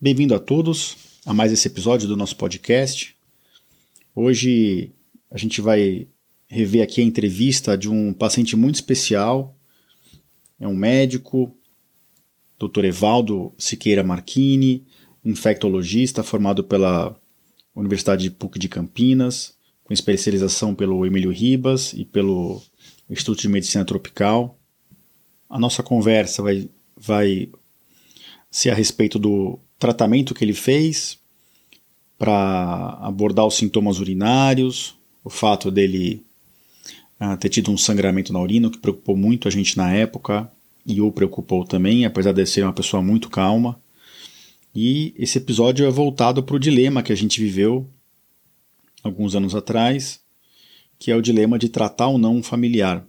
Bem-vindo a todos a mais esse episódio do nosso podcast. Hoje a gente vai rever aqui a entrevista de um paciente muito especial. É um médico, Dr. Evaldo Siqueira Marchini, infectologista formado pela Universidade PUC de Campinas, com especialização pelo Emílio Ribas e pelo Instituto de Medicina Tropical. A nossa conversa vai, vai ser a respeito do tratamento que ele fez para abordar os sintomas urinários, o fato dele uh, ter tido um sangramento na urina, que preocupou muito a gente na época e o preocupou também, apesar de ser uma pessoa muito calma. E esse episódio é voltado para o dilema que a gente viveu alguns anos atrás, que é o dilema de tratar ou não um familiar.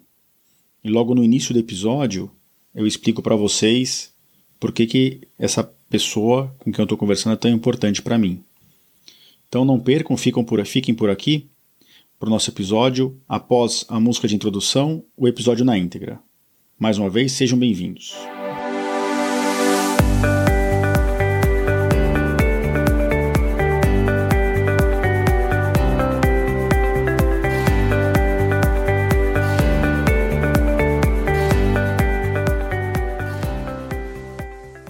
E logo no início do episódio, eu explico para vocês por que, que essa pessoa com quem eu estou conversando é tão importante para mim. Então não percam, fiquem por, fiquem por aqui para o nosso episódio, após a música de introdução, o episódio na íntegra. Mais uma vez, sejam bem-vindos.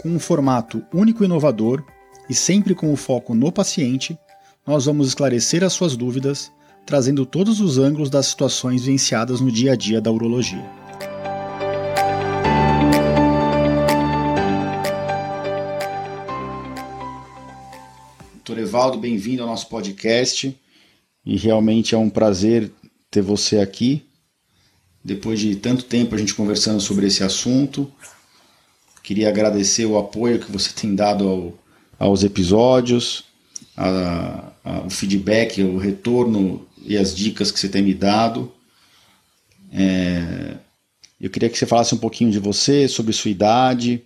com um formato único e inovador e sempre com o foco no paciente, nós vamos esclarecer as suas dúvidas, trazendo todos os ângulos das situações vivenciadas no dia a dia da urologia. Doutor Evaldo, bem-vindo ao nosso podcast. E realmente é um prazer ter você aqui. Depois de tanto tempo a gente conversando sobre esse assunto, Queria agradecer o apoio que você tem dado ao, aos episódios, a, a, o feedback, o retorno e as dicas que você tem me dado. É, eu queria que você falasse um pouquinho de você, sobre sua idade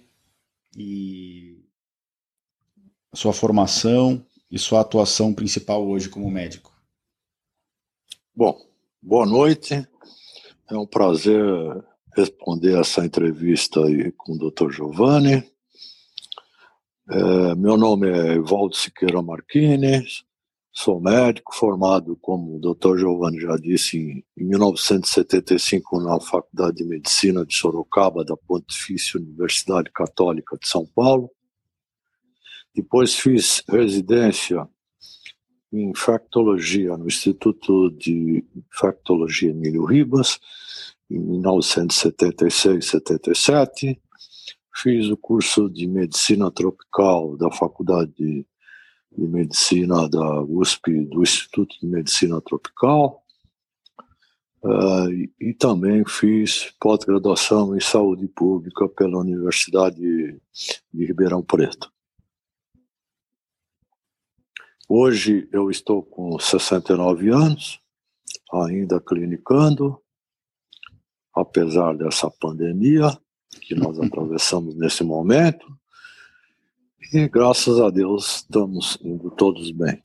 e sua formação e sua atuação principal hoje como médico. Bom, boa noite. É um prazer responder essa entrevista aí com o Dr. Giovanni. É, meu nome é Evaldo Siqueira Marquines, sou médico formado, como o Dr. Giovanni já disse, em, em 1975 na Faculdade de Medicina de Sorocaba, da Pontifícia Universidade Católica de São Paulo. Depois fiz residência em infectologia no Instituto de Infectologia Emílio Ribas, em 1976, 77. Fiz o curso de medicina tropical da Faculdade de, Medicina da USP, do Instituto de Medicina Tropical. Uh, e, e, também fiz pós-graduação em saúde pública pela Universidade de, de Ribeirão Preto. Hoje eu estou com 69 anos, ainda clinicando, apesar dessa pandemia que nós atravessamos nesse momento. E graças a Deus estamos indo todos bem.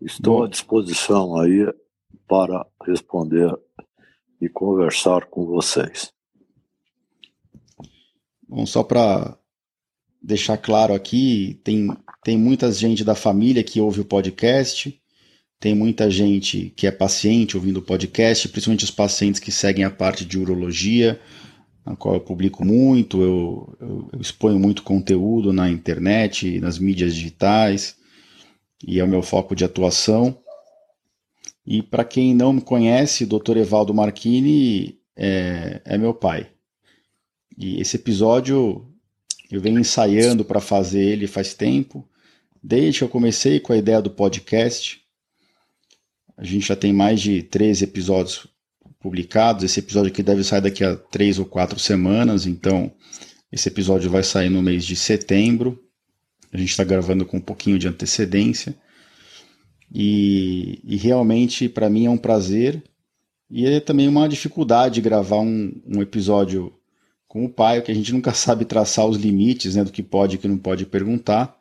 Estou à disposição aí para responder e conversar com vocês. Bom, só para deixar claro aqui, tem, tem muita gente da família que ouve o podcast. Tem muita gente que é paciente ouvindo o podcast, principalmente os pacientes que seguem a parte de urologia, na qual eu publico muito, eu, eu, eu exponho muito conteúdo na internet, nas mídias digitais, e é o meu foco de atuação. E para quem não me conhece, Dr. Evaldo Marchini é, é meu pai. E esse episódio eu venho ensaiando para fazer ele faz tempo, desde que eu comecei com a ideia do podcast. A gente já tem mais de 13 episódios publicados. Esse episódio aqui deve sair daqui a três ou quatro semanas, então esse episódio vai sair no mês de setembro. A gente está gravando com um pouquinho de antecedência. E, e realmente, para mim, é um prazer. E é também uma dificuldade gravar um, um episódio com o pai, que a gente nunca sabe traçar os limites né, do que pode e que não pode perguntar.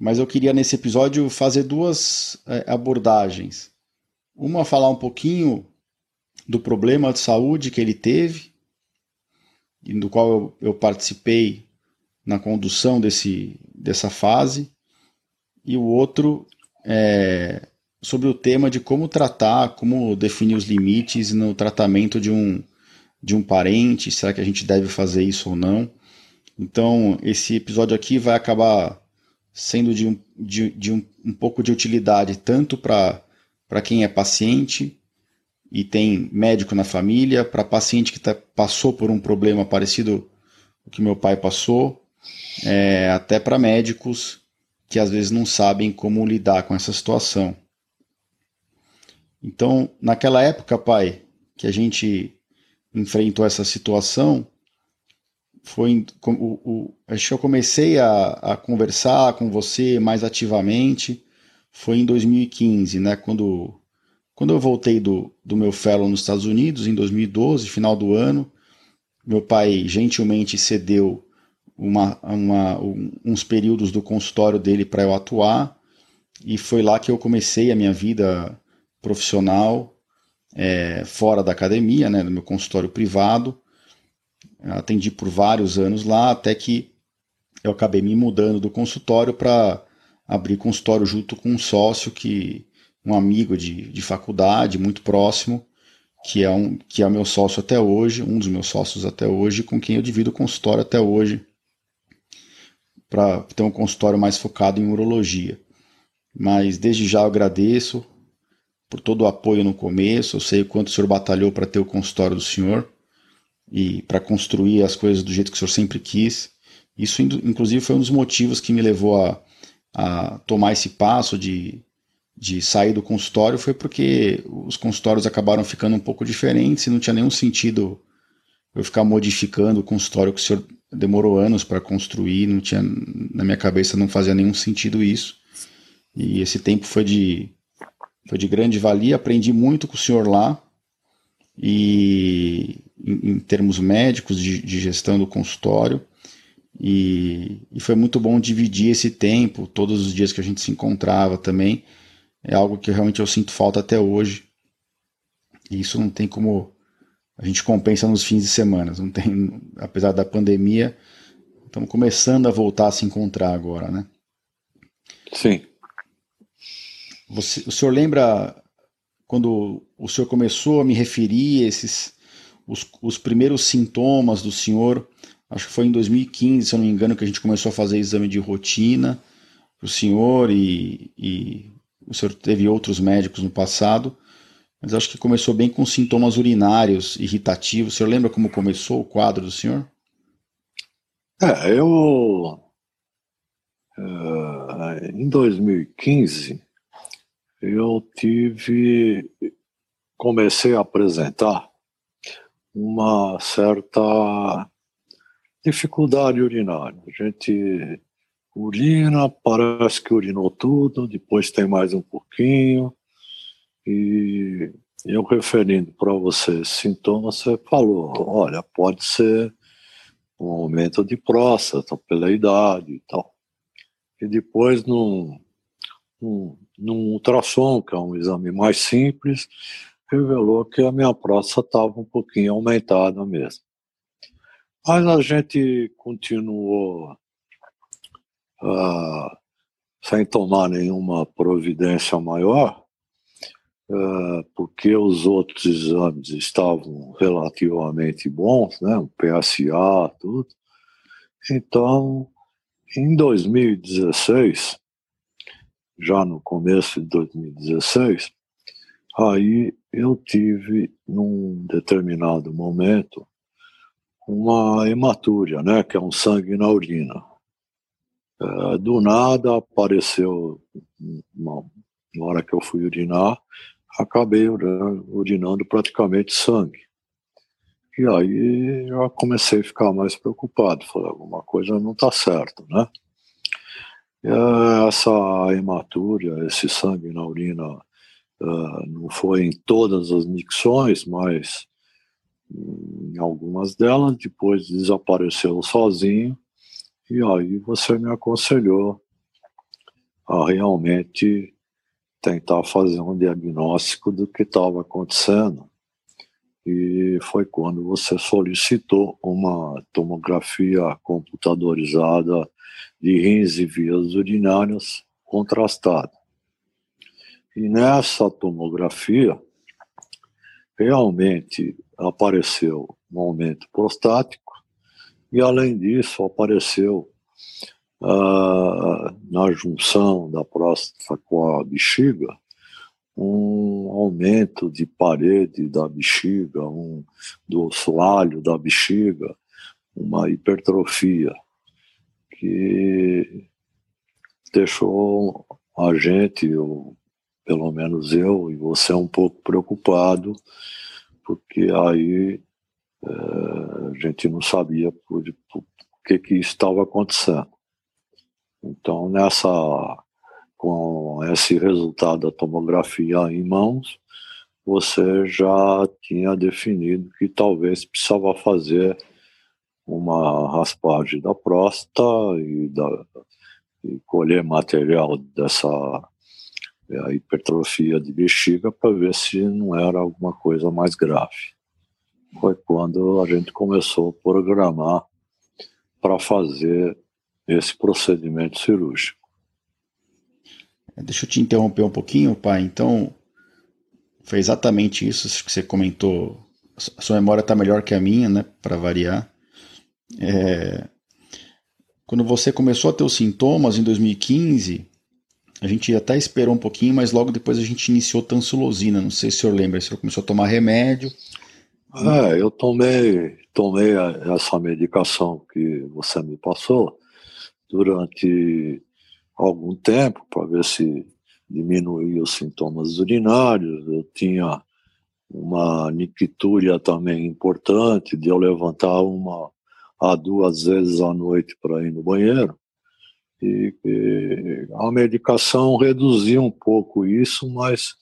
Mas eu queria, nesse episódio, fazer duas é, abordagens. Uma, falar um pouquinho do problema de saúde que ele teve, e do qual eu, eu participei na condução desse, dessa fase, e o outro é, sobre o tema de como tratar, como definir os limites no tratamento de um, de um parente, será que a gente deve fazer isso ou não. Então, esse episódio aqui vai acabar sendo de um, de, de um, um pouco de utilidade tanto para quem é paciente e tem médico na família, para paciente que tá, passou por um problema parecido o que meu pai passou, é, até para médicos que às vezes não sabem como lidar com essa situação. Então, naquela época, pai, que a gente enfrentou essa situação, foi o, o, acho que eu comecei a, a conversar com você mais ativamente foi em 2015, né? Quando, quando eu voltei do, do meu fellow nos Estados Unidos, em 2012, final do ano, meu pai gentilmente cedeu uma, uma, uns períodos do consultório dele para eu atuar, e foi lá que eu comecei a minha vida profissional é, fora da academia, né, no meu consultório privado. Atendi por vários anos lá, até que eu acabei me mudando do consultório para abrir consultório junto com um sócio que um amigo de, de faculdade muito próximo que é um que é meu sócio até hoje um dos meus sócios até hoje com quem eu divido o consultório até hoje para ter um consultório mais focado em urologia mas desde já eu agradeço por todo o apoio no começo. Eu sei o quanto o senhor batalhou para ter o consultório do senhor e para construir as coisas do jeito que o senhor sempre quis. Isso, inclusive, foi um dos motivos que me levou a, a tomar esse passo de, de sair do consultório. Foi porque os consultórios acabaram ficando um pouco diferentes e não tinha nenhum sentido eu ficar modificando o consultório que o senhor demorou anos para construir. Não tinha, na minha cabeça, não fazia nenhum sentido isso. E esse tempo foi de foi de grande valia, aprendi muito com o senhor lá, e em, em termos médicos, de, de, gestão do consultório, e, e, foi muito bom dividir esse tempo, todos os dias que a gente se encontrava também, é algo que realmente eu sinto falta até hoje, e isso não tem como a gente compensa nos fins de semana, não tem, apesar da pandemia, estamos começando a voltar a se encontrar agora, né? Sim. Você, o senhor lembra quando o senhor começou a me referir esses os, os primeiros sintomas do senhor? Acho que foi em 2015, se eu não me engano, que a gente começou a fazer exame de rotina para o senhor e, e o senhor teve outros médicos no passado, mas acho que começou bem com sintomas urinários irritativos. O senhor lembra como começou o quadro do senhor? É, eu. Uh, em 2015, eu tive, comecei a apresentar uma certa dificuldade urinária. A gente urina, parece que urinou tudo, depois tem mais um pouquinho, e eu referindo para você sintomas, você falou, olha, pode ser um aumento de próstata pela idade e tal. E depois, num, num num ultrassom, que é um exame mais simples, revelou que a minha próstata estava um pouquinho aumentada mesmo. Mas a gente continuou uh, sem tomar nenhuma providência maior, uh, porque os outros exames estavam relativamente bons, né, o PSA, tudo. Então, em 2016, já no começo de 2016, aí eu tive, num determinado momento, uma hematúria, né, que é um sangue na urina. É, do nada apareceu, uma, na hora que eu fui urinar, acabei urinando praticamente sangue. E aí eu comecei a ficar mais preocupado, falei, alguma coisa não está certo, né? Essa hematúria, esse sangue na urina, uh, não foi em todas as micções, mas em algumas delas, depois desapareceu sozinho, e aí você me aconselhou a realmente tentar fazer um diagnóstico do que estava acontecendo. E foi quando você solicitou uma tomografia computadorizada de rins e vias urinárias contrastada. E nessa tomografia, realmente apareceu um aumento prostático e, além disso, apareceu uh, na junção da próstata com a bexiga um aumento de parede da bexiga, um, do assoalho da bexiga, uma hipertrofia que deixou a gente, ou pelo menos eu e você, um pouco preocupado, porque aí é, a gente não sabia por, por que que estava acontecendo. Então, nessa, com esse resultado da tomografia em mãos, você já tinha definido que talvez precisava fazer uma raspagem da próstata e, da, e colher material dessa é, hipertrofia de bexiga para ver se não era alguma coisa mais grave. Foi quando a gente começou a programar para fazer esse procedimento cirúrgico. É, deixa eu te interromper um pouquinho, pai. Então, foi exatamente isso que você comentou. A sua memória está melhor que a minha, né? Para variar. É... Quando você começou a ter os sintomas em 2015, a gente até esperou um pouquinho, mas logo depois a gente iniciou tansulosina. Não sei se o senhor lembra, o senhor começou a tomar remédio. É, eu tomei, tomei essa medicação que você me passou durante algum tempo para ver se diminuía os sintomas urinários. Eu tinha uma nictúria também importante de eu levantar uma a duas vezes à noite para ir no banheiro. E, e, a medicação reduzia um pouco isso, mas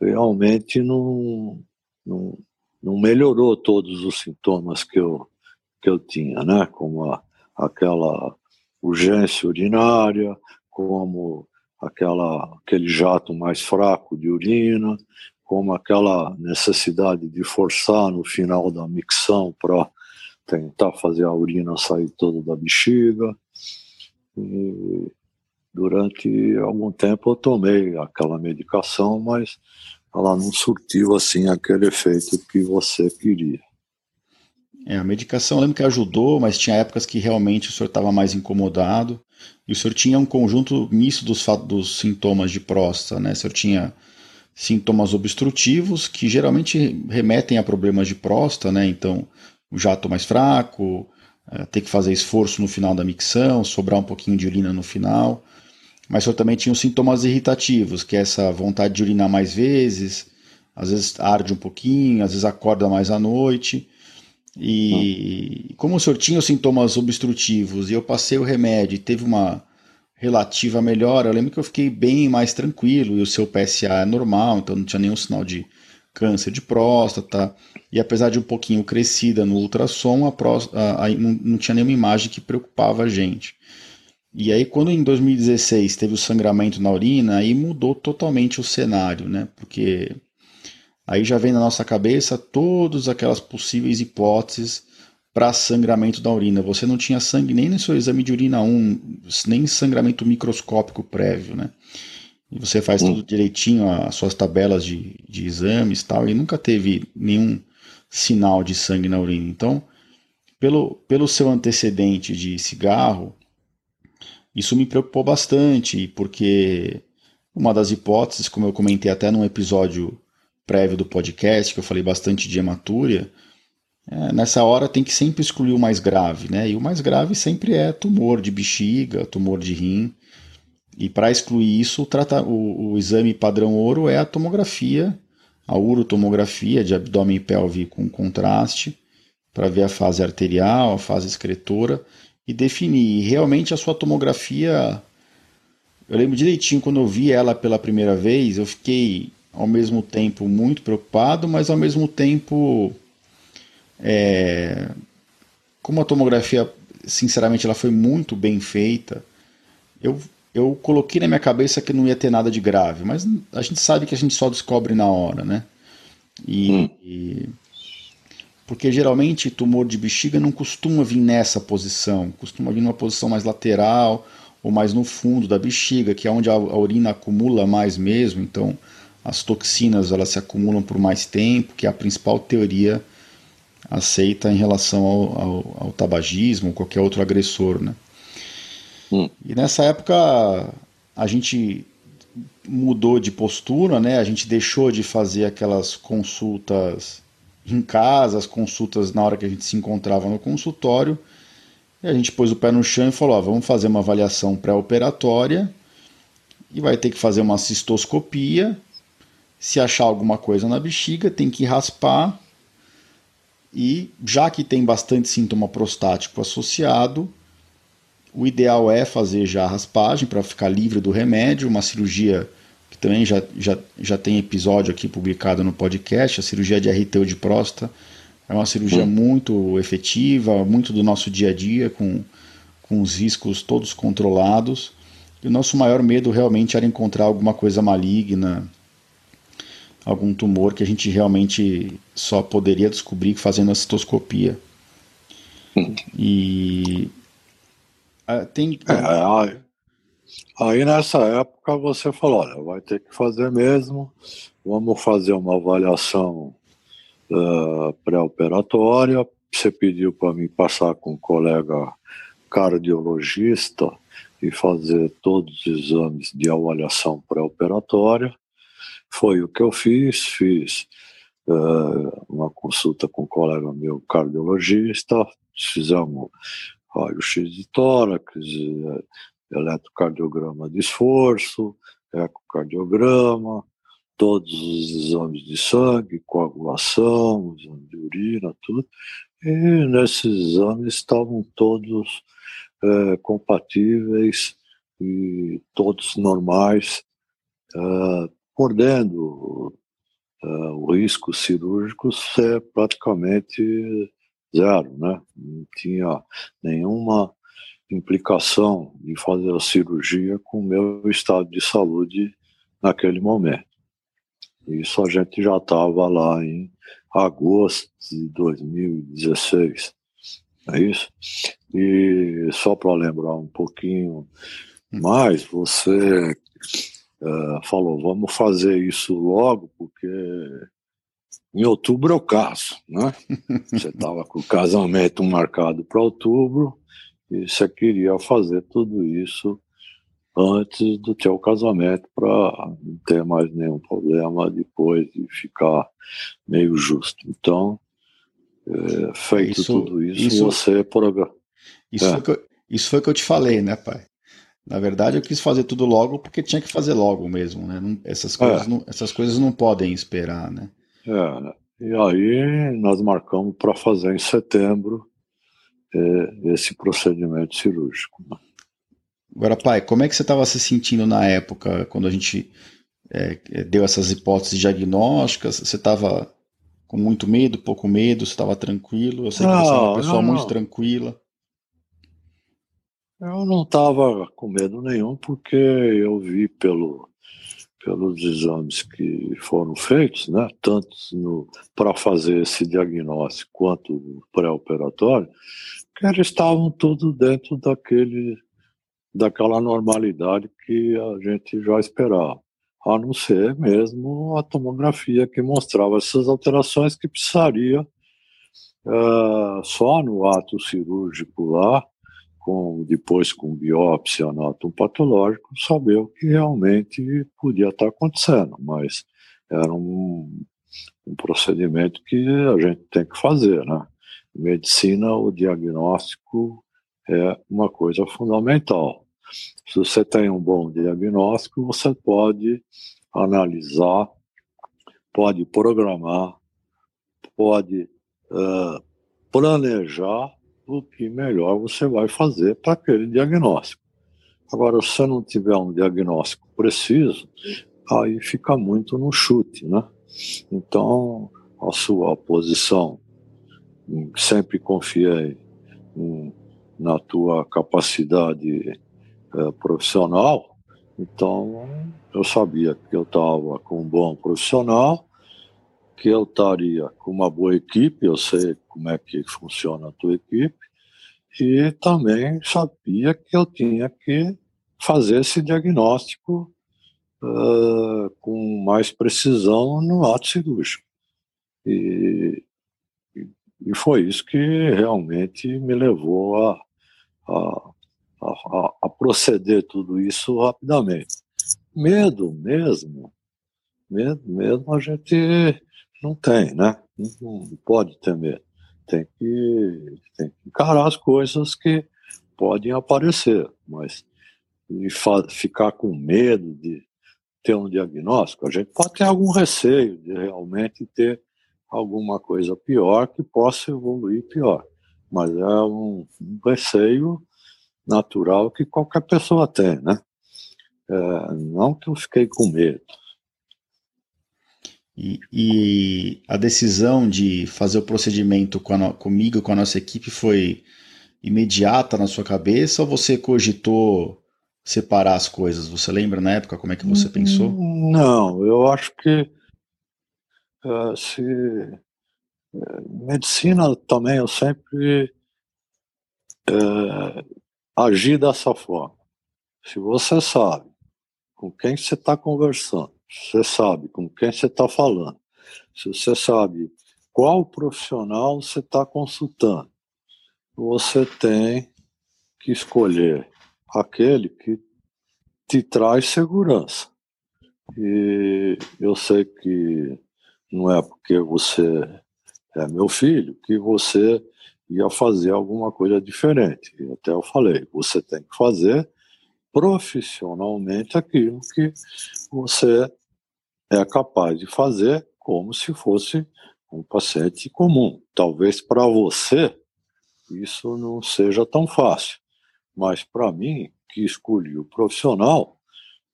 realmente não, não, não melhorou todos os sintomas que eu, que eu tinha, né? Como a, aquela urgência urinária, como aquela, aquele jato mais fraco de urina, como aquela necessidade de forçar no final da micção para tentar fazer a urina sair toda da bexiga. E durante algum tempo eu tomei aquela medicação, mas ela não surtiu assim aquele efeito que você queria. É, a medicação eu lembro que ajudou, mas tinha épocas que realmente o senhor estava mais incomodado. E o senhor tinha um conjunto misto dos, dos sintomas de próstata, né? O senhor tinha sintomas obstrutivos, que geralmente remetem a problemas de próstata, né? Então, o jato mais fraco, ter que fazer esforço no final da micção, sobrar um pouquinho de urina no final. Mas senhor também tinha os sintomas irritativos, que é essa vontade de urinar mais vezes, às vezes arde um pouquinho, às vezes acorda mais à noite. E como o senhor tinha os sintomas obstrutivos e eu passei o remédio e teve uma relativa melhora, eu lembro que eu fiquei bem mais tranquilo e o seu PSA é normal, então não tinha nenhum sinal de câncer de próstata. E apesar de um pouquinho crescida no ultrassom, a próstata, a, não, não tinha nenhuma imagem que preocupava a gente. E aí, quando em 2016 teve o sangramento na urina, aí mudou totalmente o cenário, né? Porque Aí já vem na nossa cabeça todas aquelas possíveis hipóteses para sangramento da urina. Você não tinha sangue nem no seu exame de urina 1, nem sangramento microscópico prévio, né? E você faz tudo direitinho, as suas tabelas de, de exames tal, e nunca teve nenhum sinal de sangue na urina. Então, pelo, pelo seu antecedente de cigarro, isso me preocupou bastante, porque uma das hipóteses, como eu comentei até num episódio prévio do podcast, que eu falei bastante de hematúria, é, nessa hora tem que sempre excluir o mais grave, né? E o mais grave sempre é tumor de bexiga, tumor de rim. E para excluir isso, o, o, o, exame padrão ouro é a tomografia, a urotomografia de abdômen e pelve com contraste, para ver a fase arterial, a fase excretora e definir. E realmente a sua tomografia eu lembro direitinho quando eu vi ela pela primeira vez, eu fiquei ao mesmo tempo muito preocupado, mas ao mesmo tempo. É, como a tomografia, sinceramente, ela foi muito bem feita, eu, eu coloquei na minha cabeça que não ia ter nada de grave, mas a gente sabe que a gente só descobre na hora, né? E, hum. e porque geralmente tumor de bexiga não costuma vir nessa posição, costuma vir numa posição mais lateral ou mais no fundo da bexiga, que é onde a, a urina acumula mais mesmo, então as toxinas elas se acumulam por mais tempo, que é a principal teoria aceita em relação ao, ao, ao tabagismo ou qualquer outro agressor, né? Hum. E nessa época a gente mudou de postura, né? A gente deixou de fazer aquelas consultas em casa, as consultas na hora que a gente se encontrava no consultório e a gente pôs o pé no chão e falou: ó, vamos fazer uma avaliação pré-operatória e vai ter que fazer uma cistoscopia. Se achar alguma coisa na bexiga, tem que raspar. E já que tem bastante sintoma prostático associado, o ideal é fazer já a raspagem para ficar livre do remédio, uma cirurgia que também já, já, já tem episódio aqui publicado no podcast, a cirurgia de RTU de próstata é uma cirurgia hum. muito efetiva, muito do nosso dia a dia, com, com os riscos todos controlados. E o nosso maior medo realmente era encontrar alguma coisa maligna, algum tumor que a gente realmente só poderia descobrir fazendo a citoscopia. Hum. E ah, tem. É, aí, nessa época você falou: olha, vai ter que fazer mesmo, vamos fazer uma avaliação uh, pré-operatória. Você pediu para mim passar com um colega cardiologista e fazer todos os exames de avaliação pré-operatória. Foi o que eu fiz, fiz uh, uma consulta com um colega meu cardiologista, fizemos raio-x de tórax, eh, eletrocardiograma de esforço, ecocardiograma, todos os exames de sangue, coagulação, exame de urina, tudo. E nesses exames estavam todos é, compatíveis e todos normais, é, mordendo é, o risco cirúrgico ser praticamente zero, né? Não tinha nenhuma implicação de fazer a cirurgia com o meu estado de saúde naquele momento. Isso a gente já estava lá em agosto de 2016, é isso? E só para lembrar um pouquinho mais, você uh, falou, vamos fazer isso logo, porque em outubro é o caso, né? Você estava com o casamento marcado para outubro e você queria fazer tudo isso antes do teu casamento para não ter mais nenhum problema depois de ficar meio justo. Então, é, feito isso, tudo isso, isso você programa. Isso, é. foi isso foi o que eu te falei, né, pai? Na verdade, eu quis fazer tudo logo porque tinha que fazer logo mesmo, né? Não, essas, coisas é. não, essas coisas não podem esperar, né? É, e aí nós marcamos para fazer em setembro é, esse procedimento cirúrgico. Né? Agora, pai, como é que você estava se sentindo na época, quando a gente é, é deu essas hipóteses diagnósticas? Você estava com muito medo, pouco medo? Você estava tranquilo? Eu sei que você é uma pessoa não, muito tranquila. Eu não estava com medo nenhum, porque eu vi pelo, pelos exames que foram feitos, né, tanto para fazer esse diagnóstico quanto pré-operatório, que eles estavam tudo dentro daquele daquela normalidade que a gente já esperava, a não ser mesmo a tomografia que mostrava essas alterações que precisaria uh, só no ato cirúrgico lá, com, depois com biópsia anátomo patológico, saber o que realmente podia estar acontecendo, mas era um, um procedimento que a gente tem que fazer, né? Em medicina, o diagnóstico é uma coisa fundamental. Se você tem um bom diagnóstico, você pode analisar, pode programar, pode uh, planejar o que melhor você vai fazer para aquele diagnóstico. Agora, se não tiver um diagnóstico preciso, aí fica muito no chute, né? Então, a sua posição, sempre confiei na tua capacidade é, profissional, então eu sabia que eu estava com um bom profissional, que eu estaria com uma boa equipe, eu sei como é que funciona a tua equipe, e também sabia que eu tinha que fazer esse diagnóstico uh, com mais precisão no ato cirúrgico. E, e foi isso que realmente me levou a, a, a, a proceder tudo isso rapidamente. Medo mesmo, medo mesmo a gente não tem, né? Não, não pode ter medo tem que, tem que encarar as coisas que podem aparecer, mas ficar com medo de ter um diagnóstico, a gente pode ter algum receio de realmente ter alguma coisa pior que possa evoluir pior, mas é um, um receio natural que qualquer pessoa tem, né? É, não que eu fiquei com medo, e, e, a decisão de fazer o procedimento com a, comigo, com a nossa equipe, foi imediata na sua cabeça ou você cogitou separar as coisas? Você lembra na época como é que você pensou? Não, eu acho que uh, se uh, medicina também eu sempre uh, agi dessa forma. Se você sabe com quem você está conversando, você sabe com quem você está falando, se você sabe qual profissional você está consultando, você tem que escolher aquele que te traz segurança. E eu sei que não é porque você é meu filho que você ia fazer alguma coisa diferente. Até eu falei, você tem que fazer profissionalmente aquilo que você é capaz de fazer como se fosse um paciente comum. Talvez para você isso não seja tão fácil, mas para mim, que escolhi o profissional,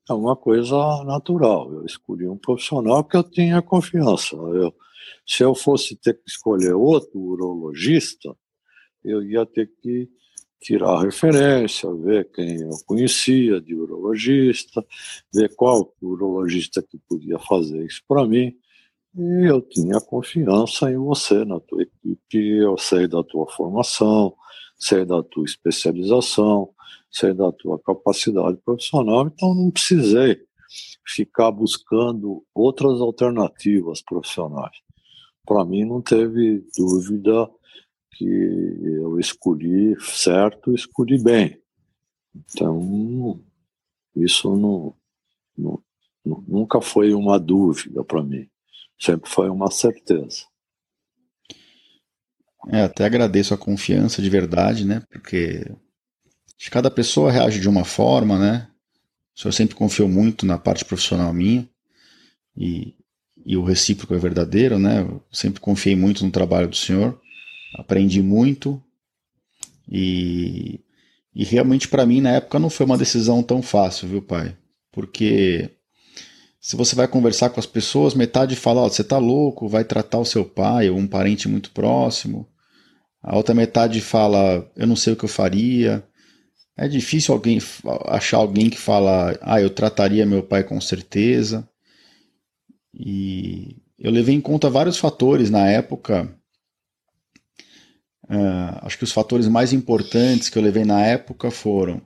é uma coisa natural. Eu escolhi um profissional que eu tinha confiança. Eu, se eu fosse ter que escolher outro urologista, eu ia ter que tirar referência, ver quem eu conhecia de urologista, ver qual urologista que podia fazer isso para mim. E eu tinha confiança em você, na tua equipe, eu sei da tua formação, sei da tua especialização, sei da tua capacidade profissional, então não precisei ficar buscando outras alternativas profissionais. Para mim não teve dúvida que eu escolhi certo, escolhi bem. Então, isso não, não, nunca foi uma dúvida para mim, sempre foi uma certeza. É, até agradeço a confiança de verdade, né? Porque cada pessoa reage de uma forma, né? O senhor sempre confiou muito na parte profissional minha e, e o recíproco é verdadeiro, né? Eu sempre confiei muito no trabalho do senhor aprendi muito e, e realmente para mim na época não foi uma decisão tão fácil, viu, pai? Porque se você vai conversar com as pessoas, metade fala, oh, você tá louco, vai tratar o seu pai ou um parente muito próximo. A outra metade fala, eu não sei o que eu faria. É difícil alguém achar alguém que fala, ah, eu trataria meu pai com certeza. E eu levei em conta vários fatores na época Uh, acho que os fatores mais importantes que eu levei na época foram: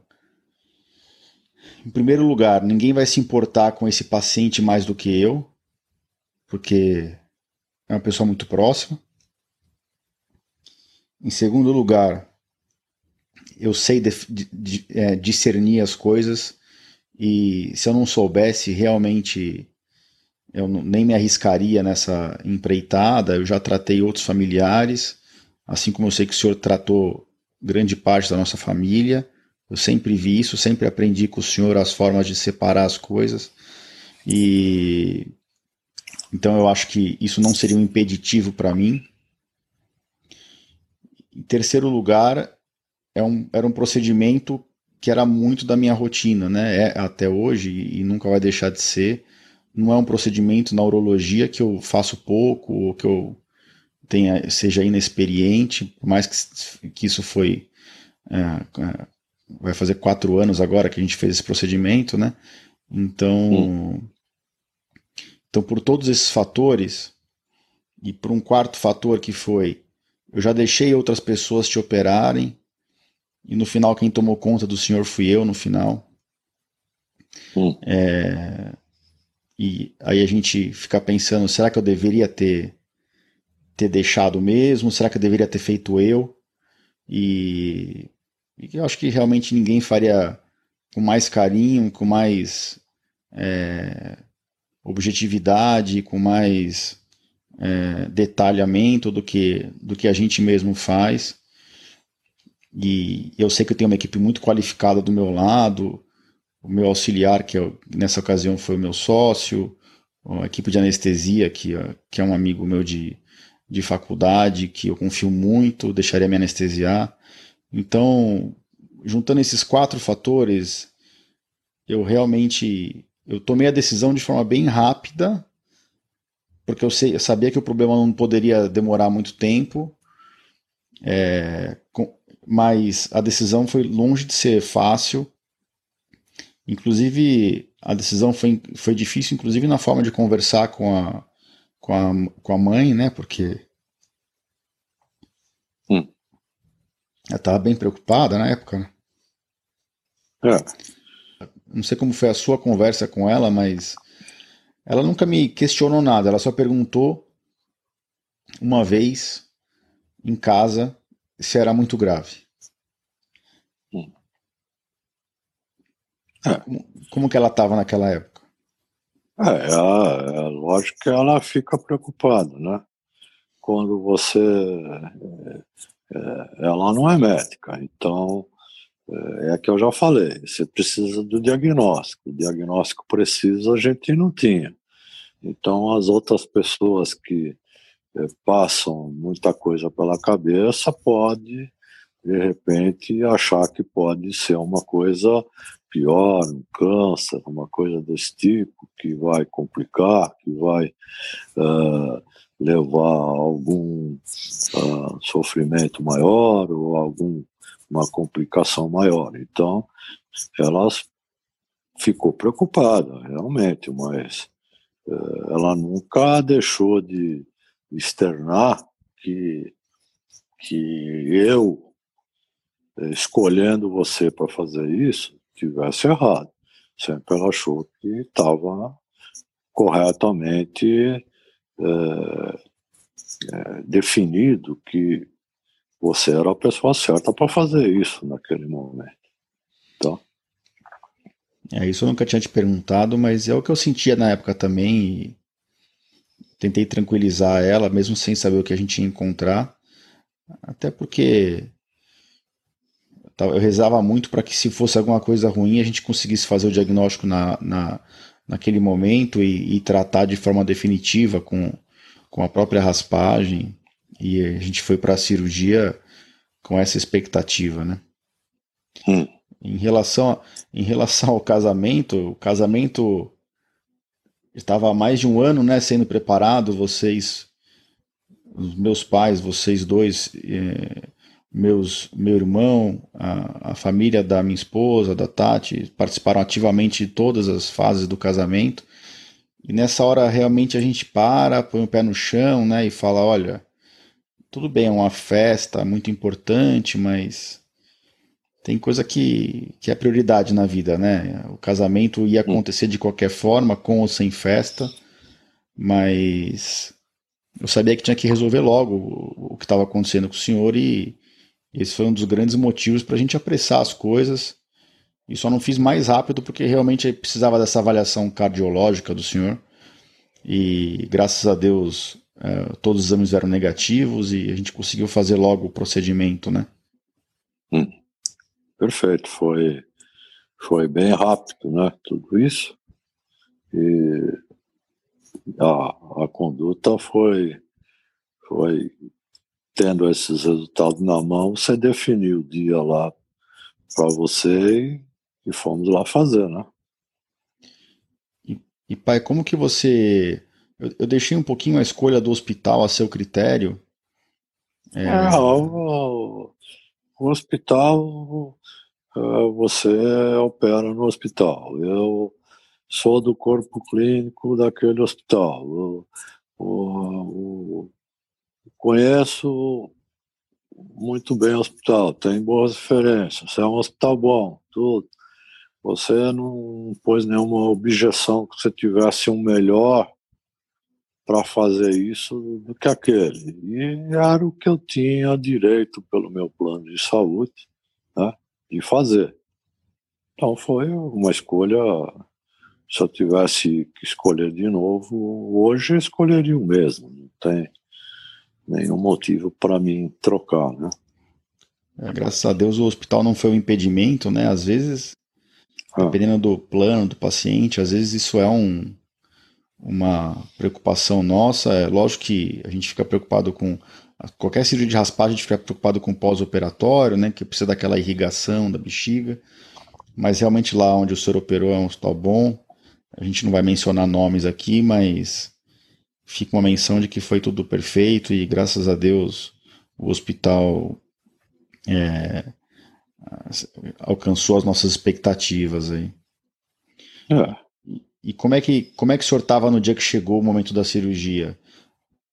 em primeiro lugar, ninguém vai se importar com esse paciente mais do que eu, porque é uma pessoa muito próxima. Em segundo lugar, eu sei de, de, é, discernir as coisas e se eu não soubesse realmente eu nem me arriscaria nessa empreitada. Eu já tratei outros familiares assim como eu sei que o senhor tratou grande parte da nossa família. Eu sempre vi isso, sempre aprendi com o senhor as formas de separar as coisas. E então eu acho que isso não seria um impeditivo para mim. Em terceiro lugar, é um, era um procedimento que era muito da minha rotina, né? É até hoje e nunca vai deixar de ser. Não é um procedimento na urologia que eu faço pouco ou que eu tenha, seja inexperiente, por mais que, que isso foi. É, vai fazer quatro anos agora que a gente fez esse procedimento, né? Então. Hum. Então, por todos esses fatores, e por um quarto fator que foi: eu já deixei outras pessoas te operarem, e no final quem tomou conta do senhor fui eu no final. Hum. É, e aí a gente fica pensando: será que eu deveria ter, ter deixado mesmo? Será que eu deveria ter feito eu? E, e eu acho que realmente ninguém faria com mais carinho, com mais é, objetividade, com mais é, detalhamento do que, do que a gente mesmo faz. E eu sei que eu tenho uma equipe muito qualificada do meu lado, o meu auxiliar, que eu, nessa ocasião foi o meu sócio, a equipe de anestesia, que, que é um amigo meu de, de faculdade, que eu confio muito, deixaria me anestesiar. Então, juntando esses quatro fatores, eu realmente eu tomei a decisão de forma bem rápida, porque eu, sei, eu sabia que o problema não poderia demorar muito tempo, é, com, mas a decisão foi longe de ser fácil. Inclusive, a decisão foi, foi difícil, inclusive na forma de conversar com a, com a, com a mãe, né? Porque hum. ela estava bem preocupada na época. Né? É. Não sei como foi a sua conversa com ela, mas ela nunca me questionou nada. Ela só perguntou uma vez em casa se era muito grave. Hum. É. Como, como, que ela estava naquela época? É, é, é, lógico que ela fica preocupada, né? Quando você. É, é, ela não é médica, então é, é que eu já falei, você precisa do diagnóstico. O diagnóstico preciso a gente não tinha. Então, as outras pessoas que é, passam muita coisa pela cabeça pode, de repente, achar que pode ser uma coisa pior, um câncer, uma coisa desse tipo, que vai complicar, que vai uh, levar a algum uh, sofrimento maior ou algum uma complicação maior. Então, ela ficou preocupada, realmente, mas uh, ela nunca deixou de externar que, que eu, eh, escolhendo você para fazer isso, tivesse errado. Sempre ela achou que estava corretamente é, é, definido que você era a pessoa certa para fazer isso naquele momento. Então. É, isso eu nunca tinha te perguntado, mas é o que eu sentia na época também. Tentei tranquilizar ela, mesmo sem saber o que a gente ia encontrar. Até porque eu rezava muito para que, se fosse alguma coisa ruim, a gente conseguisse fazer o diagnóstico na, na, naquele momento e, e tratar de forma definitiva com, com a própria raspagem. E a gente foi para a cirurgia com essa expectativa, né? Hum. Em relação, a, em relação ao casamento, o casamento estava há mais de um ano, né, sendo preparado. Vocês, os meus pais, vocês dois, eh, meus, meu irmão, a, a família da minha esposa, da Tati, participaram ativamente de todas as fases do casamento. E nessa hora realmente a gente para, põe o pé no chão, né, e fala, olha, tudo bem, é uma festa muito importante, mas tem coisa que, que é prioridade na vida, né? O casamento ia acontecer de qualquer forma, com ou sem festa, mas eu sabia que tinha que resolver logo o, o que estava acontecendo com o senhor e esse foi um dos grandes motivos para a gente apressar as coisas. E só não fiz mais rápido porque realmente precisava dessa avaliação cardiológica do senhor. E graças a Deus é, todos os exames eram negativos e a gente conseguiu fazer logo o procedimento, né? Hum, perfeito, foi, foi bem rápido, né? Tudo isso. E a, a conduta foi, foi tendo esses resultados na mão, você definiu o dia lá para você e, fomos lá fazer, né? E, e pai, como que você eu, eu, deixei um pouquinho a escolha do hospital a seu critério. É... É, o, o, hospital, é, você opera no hospital. Eu sou do corpo clínico daquele hospital. Eu, eu, conheço muito bem o hospital, tem boas referências, é um hospital bom, tudo. Você não pôs nenhuma objeção que você tivesse um melhor para fazer isso do que aquele. E era o que eu tinha direito pelo meu plano de saúde né, de fazer. Então foi uma escolha. Se eu tivesse que escolher de novo, hoje eu escolheria o mesmo. Não tem nenhum motivo para mim trocar, né? É, graças a Deus o hospital não foi um impedimento, né? Às vezes, ah. dependendo do plano do paciente, às vezes isso é um, uma preocupação nossa. É lógico que a gente fica preocupado com qualquer cirurgia de raspagem, a gente fica preocupado com pós-operatório, né, que precisa daquela irrigação da bexiga. Mas realmente lá onde o senhor operou é um hospital bom. A gente não vai mencionar nomes aqui, mas fica uma menção de que foi tudo perfeito e graças a Deus o hospital é, alcançou as nossas expectativas aí. É. E como é que como é que o senhor estava no dia que chegou o momento da cirurgia?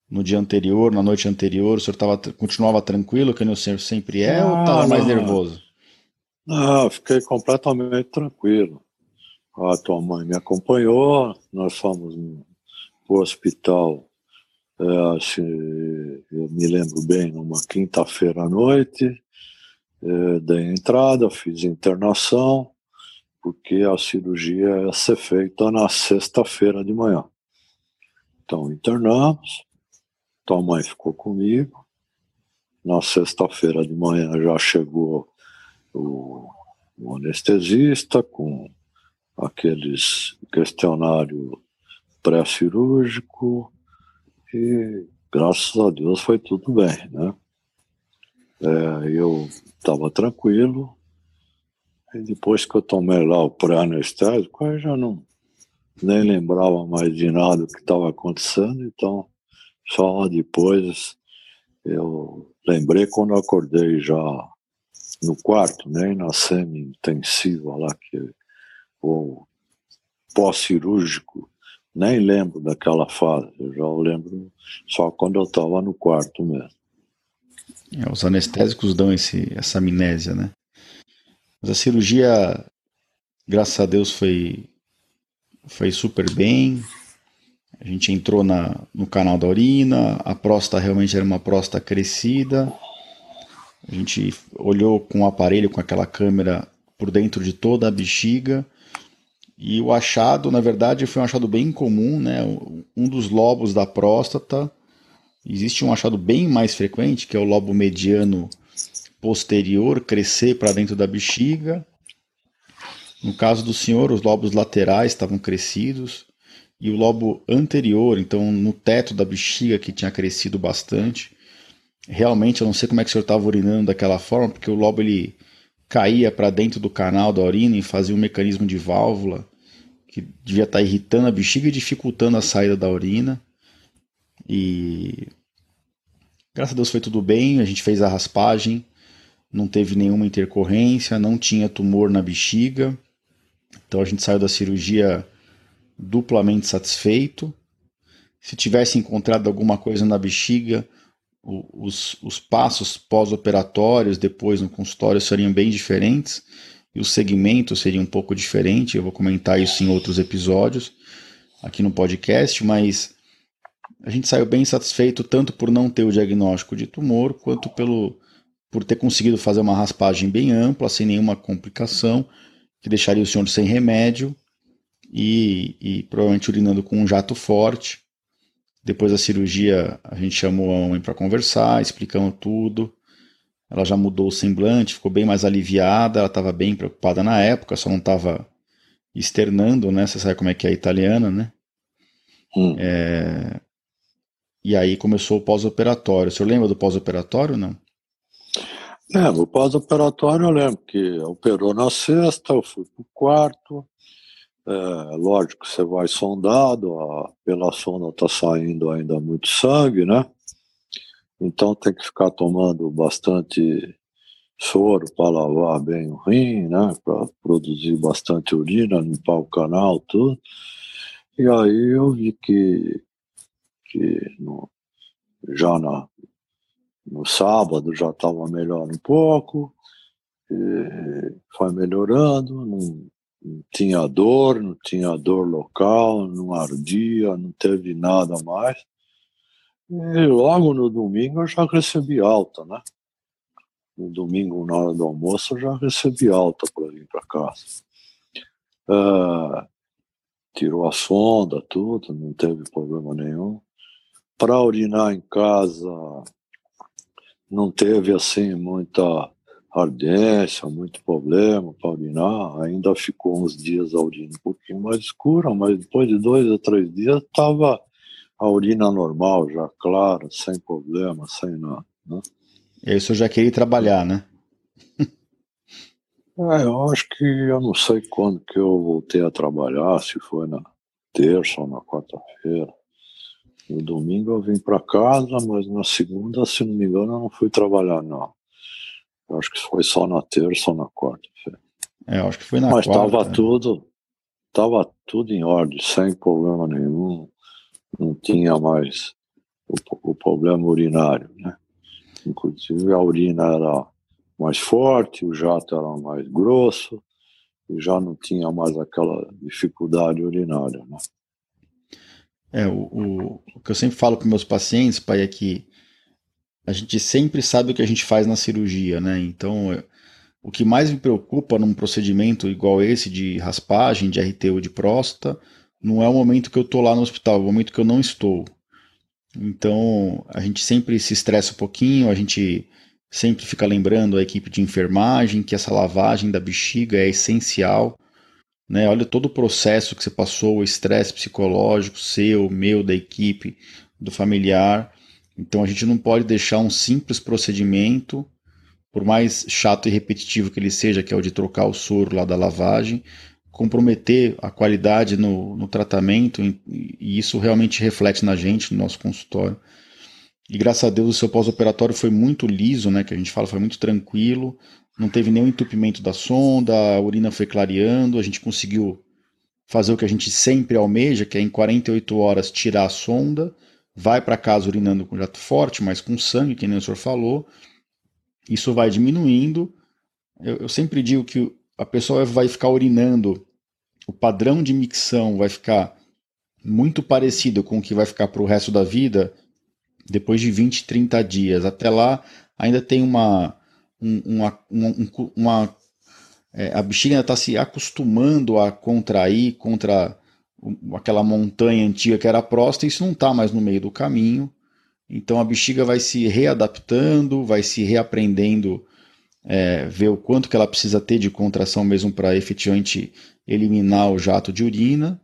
No dia anterior, na noite anterior, o senhor tava, continuava tranquilo, que o senhor sempre é, ou estava mais nervoso? Não, fiquei completamente tranquilo. A tua mãe me acompanhou, nós fomos o hospital, é, assim, eu me lembro bem, numa quinta-feira à noite, é, dei entrada, fiz internação, porque a cirurgia ia ser feita na sexta-feira de manhã. Então internamos, tua mãe ficou comigo. Na sexta-feira de manhã já chegou o, o anestesista com aqueles questionário pré-cirúrgico e graças a Deus foi tudo bem, né? É, eu estava tranquilo, e depois que eu tomei lá o pré-anestésico, eu já não nem lembrava mais de nada que estava acontecendo, então só depois eu lembrei quando eu acordei já no quarto, né, na semi-intensiva lá, que o pós-cirúrgico, nem lembro daquela fase, eu já lembro só quando eu estava no quarto mesmo. É, os anestésicos dão esse, essa amnésia, né? Mas a cirurgia, graças a Deus, foi, foi super bem. A gente entrou na, no canal da urina, a próstata realmente era uma próstata crescida. A gente olhou com o aparelho, com aquela câmera por dentro de toda a bexiga. E o achado, na verdade, foi um achado bem comum, né? Um dos lobos da próstata. Existe um achado bem mais frequente, que é o lobo mediano posterior crescer para dentro da bexiga. No caso do senhor, os lobos laterais estavam crescidos e o lobo anterior, então no teto da bexiga que tinha crescido bastante. Realmente eu não sei como é que o senhor estava urinando daquela forma, porque o lobo ele caía para dentro do canal da urina e fazia um mecanismo de válvula que devia estar tá irritando a bexiga e dificultando a saída da urina. E graças a Deus foi tudo bem, a gente fez a raspagem, não teve nenhuma intercorrência, não tinha tumor na bexiga. Então a gente saiu da cirurgia duplamente satisfeito. Se tivesse encontrado alguma coisa na bexiga, os, os passos pós-operatórios depois no consultório seriam bem diferentes e o segmento seria um pouco diferente. Eu vou comentar isso em outros episódios aqui no podcast, mas a gente saiu bem satisfeito tanto por não ter o diagnóstico de tumor quanto pelo por ter conseguido fazer uma raspagem bem ampla, sem nenhuma complicação, que deixaria o senhor sem remédio e, e provavelmente urinando com um jato forte. Depois da cirurgia, a gente chamou a mãe para conversar, explicamos tudo. Ela já mudou o semblante, ficou bem mais aliviada. Ela estava bem preocupada na época, só não estava externando, né? Você sabe como é que é a italiana, né? Hum. É... E aí começou o pós-operatório. O senhor lembra do pós-operatório não? É, no pós-operatório eu lembro que operou na sexta, eu fui pro quarto, é, lógico, você vai sondado, a, pela sonda está saindo ainda muito sangue, né? Então tem que ficar tomando bastante soro para lavar bem o rim, né? Para produzir bastante urina, limpar o canal, tudo. E aí eu vi que, que no, já na, no sábado já estava melhor um pouco, foi melhorando, não, tinha dor, não tinha dor local, não ardia, não teve nada mais. E logo no domingo eu já recebi alta, né? No domingo, na hora do almoço, eu já recebi alta para vir para casa. É, tirou a sonda, tudo, não teve problema nenhum. Para urinar em casa, não teve assim muita ardência, muito problema para urinar. Ainda ficou uns dias a urina um pouquinho mais escura, mas depois de dois ou três dias estava a urina normal, já clara, sem problema, sem nada. Né? E aí o senhor já queria trabalhar, né? é, eu acho que eu não sei quando que eu voltei a trabalhar, se foi na terça ou na quarta-feira. No domingo eu vim para casa, mas na segunda, se não me engano, eu não fui trabalhar, não. Eu acho que foi só na terça ou na quarta-feira. É, acho que foi na Mas quarta. Mas estava tudo, tava tudo em ordem, sem problema nenhum. Não tinha mais o, o problema urinário, né? Inclusive a urina era mais forte, o jato era mais grosso e já não tinha mais aquela dificuldade urinária, né? É, o, o, o que eu sempre falo para meus pacientes, pai, é que a gente sempre sabe o que a gente faz na cirurgia, né? Então, o que mais me preocupa num procedimento igual esse de raspagem, de RT ou de próstata, não é o momento que eu estou lá no hospital, é o momento que eu não estou. Então, a gente sempre se estressa um pouquinho, a gente sempre fica lembrando a equipe de enfermagem que essa lavagem da bexiga é essencial. Né? Olha todo o processo que você passou, o estresse psicológico seu, meu, da equipe, do familiar. Então a gente não pode deixar um simples procedimento, por mais chato e repetitivo que ele seja, que é o de trocar o soro lá da lavagem, comprometer a qualidade no, no tratamento, e isso realmente reflete na gente, no nosso consultório. E graças a Deus o seu pós-operatório foi muito liso, né? Que a gente fala, foi muito tranquilo, não teve nenhum entupimento da sonda, a urina foi clareando, a gente conseguiu fazer o que a gente sempre almeja, que é em 48 horas tirar a sonda vai para casa urinando com jato forte, mas com sangue, que nem o senhor falou, isso vai diminuindo. Eu, eu sempre digo que a pessoa vai ficar urinando, o padrão de micção vai ficar muito parecido com o que vai ficar para o resto da vida depois de 20, 30 dias. Até lá ainda tem uma. uma, uma, uma é, a bexiga ainda está se acostumando a contrair contra aquela montanha antiga que era próstata, isso não está mais no meio do caminho. Então a bexiga vai se readaptando, vai se reaprendendo, é, ver o quanto que ela precisa ter de contração mesmo para efetivamente eliminar o jato de urina.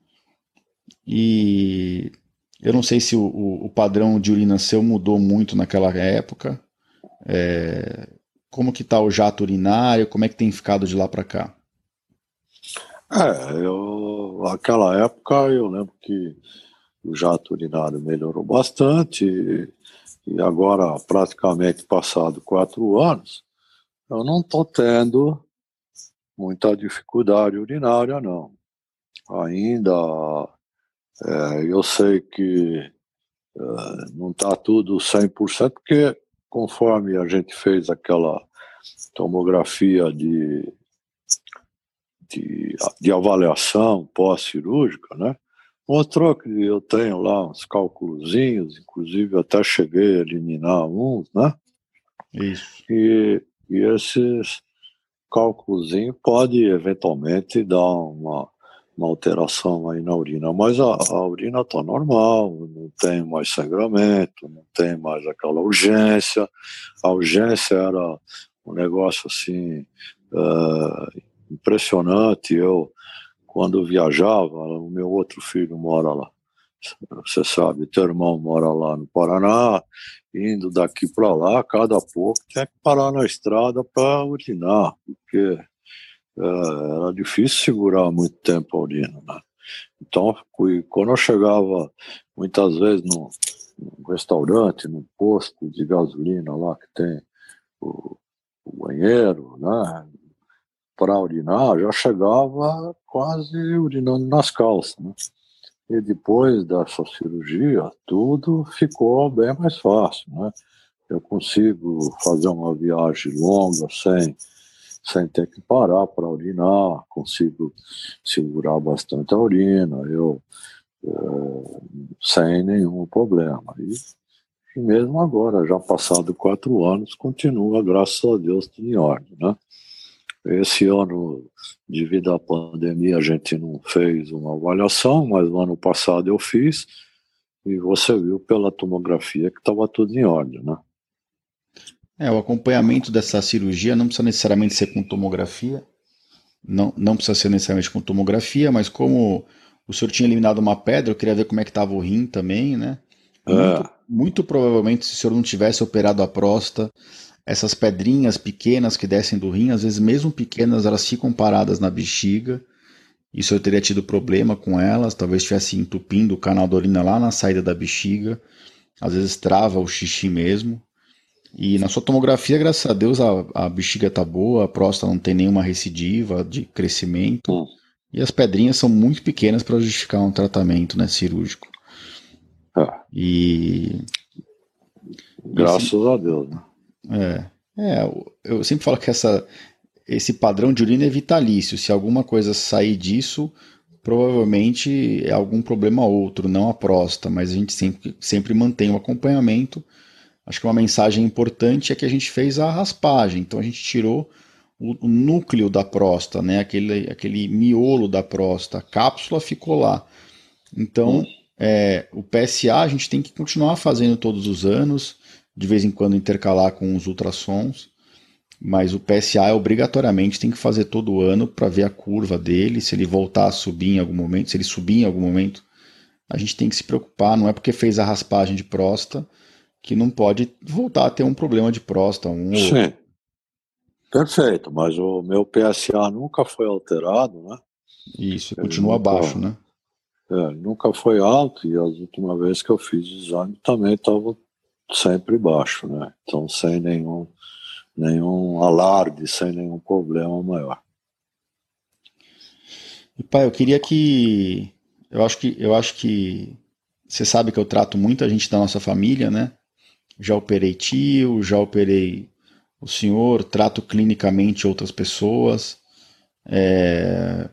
E eu não sei se o, o, o padrão de urina seu mudou muito naquela época. É, como que está o jato urinário? Como é que tem ficado de lá para cá? É, eu, naquela época eu lembro que o jato urinário melhorou bastante e agora, praticamente passado quatro anos, eu não estou tendo muita dificuldade urinária, não. Ainda é, eu sei que é, não está tudo 100%, porque conforme a gente fez aquela tomografia de de, de avaliação pós-cirúrgica, né? Mostrou que eu tenho lá uns cálculozinhos, inclusive até cheguei a eliminar uns, né? Isso. E, e esses cálculozinhos pode eventualmente dar uma, uma alteração aí na urina, mas a, a urina está normal, não tem mais sangramento, não tem mais aquela urgência. A urgência era um negócio assim uh, impressionante. Eu, quando viajava, o meu outro filho mora lá. você sabe, teu irmão mora lá no Paraná, indo daqui para lá, cada pouco tinha que parar na estrada para urinar, porque é, era difícil segurar muito tempo a urina, né? Então, quando eu chegava muitas vezes no restaurante, no posto de gasolina lá que tem o, o banheiro, né? Para urinar, já chegava quase urinando nas calças, né? E depois dessa cirurgia, tudo ficou bem mais fácil, né? Eu consigo fazer uma viagem longa sem, sem ter que parar para urinar, consigo segurar bastante a urina, eu é, sem nenhum problema. E, e mesmo agora, já passado quatro anos, continua, graças a Deus, tudo em ordem, né? Esse ano, devido à pandemia, a gente não fez uma avaliação, mas no ano passado eu fiz, e você viu pela tomografia que estava tudo em ordem, né? É, o acompanhamento dessa cirurgia não precisa necessariamente ser com tomografia, não, não precisa ser necessariamente com tomografia, mas como o senhor tinha eliminado uma pedra, eu queria ver como é que estava o rim também, né? É. Muito, muito provavelmente, se o senhor não tivesse operado a próstata, essas pedrinhas pequenas que descem do rim, às vezes mesmo pequenas, elas ficam paradas na bexiga. Isso eu teria tido problema com elas, talvez estivesse entupindo o canal da urina lá na saída da bexiga. Às vezes trava o xixi mesmo. E na sua tomografia, graças a Deus, a, a bexiga tá boa, a próstata não tem nenhuma recidiva de crescimento. Hum. E as pedrinhas são muito pequenas para justificar um tratamento né, cirúrgico. Ah. E. Graças e, a Deus, né? É, é, eu sempre falo que essa, esse padrão de urina é vitalício. Se alguma coisa sair disso, provavelmente é algum problema outro, não a próstata, mas a gente sempre, sempre mantém o acompanhamento. Acho que uma mensagem importante é que a gente fez a raspagem, então a gente tirou o, o núcleo da próstata, né? aquele, aquele miolo da próstata, a cápsula ficou lá. Então, é, o PSA a gente tem que continuar fazendo todos os anos de vez em quando intercalar com os ultrassons, mas o PSA obrigatoriamente tem que fazer todo ano para ver a curva dele, se ele voltar a subir em algum momento, se ele subir em algum momento, a gente tem que se preocupar, não é porque fez a raspagem de próstata que não pode voltar a ter um problema de próstata. Um Sim. Perfeito, mas o meu PSA nunca foi alterado, né? Isso, ele continua nunca, abaixo, né? É, nunca foi alto e as últimas vezes que eu fiz o exame também estava sempre baixo, né? Então sem nenhum nenhum alarde, sem nenhum problema maior. E pai, eu queria que eu acho que eu acho que você sabe que eu trato muita gente da nossa família, né? Já operei tio, já operei o senhor, trato clinicamente outras pessoas. É...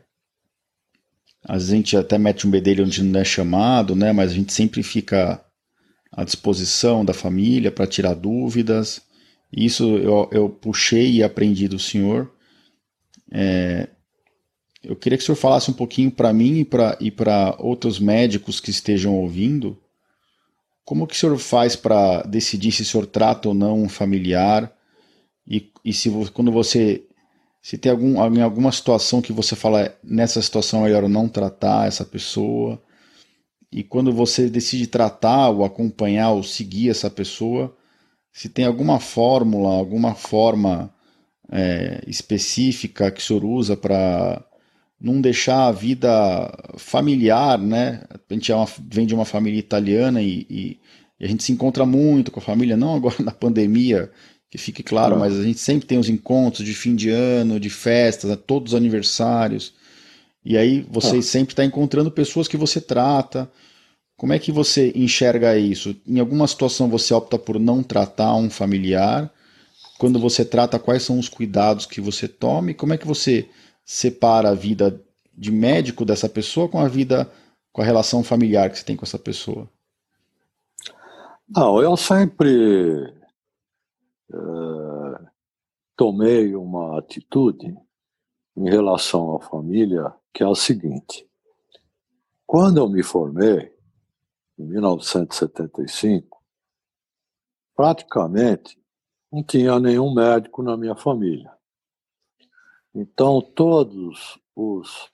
A gente até mete um bedelho onde não é chamado, né? Mas a gente sempre fica à disposição da família para tirar dúvidas. Isso eu, eu puxei e aprendi do senhor. É, eu queria que o senhor falasse um pouquinho para mim e para outros médicos que estejam ouvindo. Como que o senhor faz para decidir se o senhor trata ou não um familiar? E, e se quando você se tem algum, alguma situação que você fala nessa situação é melhor não tratar essa pessoa, e quando você decide tratar ou acompanhar ou seguir essa pessoa, se tem alguma fórmula, alguma forma é, específica que o senhor usa para não deixar a vida familiar, né? A gente é uma, vem de uma família italiana e, e, e, a gente se encontra muito com a família, não agora na pandemia, que fique claro, mas a gente sempre tem os encontros de fim de ano, de festas, né? todos os aniversários. E aí você ah. sempre está encontrando pessoas que você trata. Como é que você enxerga isso? Em alguma situação você opta por não tratar um familiar? Quando você trata, quais são os cuidados que você toma? E como é que você separa a vida de médico dessa pessoa com a vida, com a relação familiar que você tem com essa pessoa? Não, eu sempre é, tomei uma atitude em relação à família que é o seguinte: quando eu me formei, em 1975, praticamente não tinha nenhum médico na minha família. Então, todos os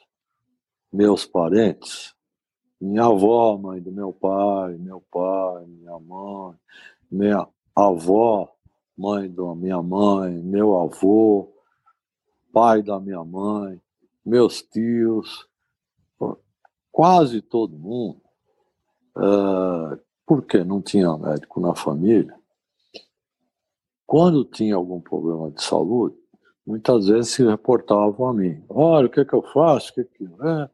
meus parentes minha avó, mãe do meu pai, meu pai, minha mãe, minha avó, mãe da minha mãe, meu avô, pai da minha mãe, meus tios, quase todo mundo, é, porque não tinha médico na família, quando tinha algum problema de saúde, muitas vezes se reportavam a mim. Olha, o que, é que eu faço? O que, é que é?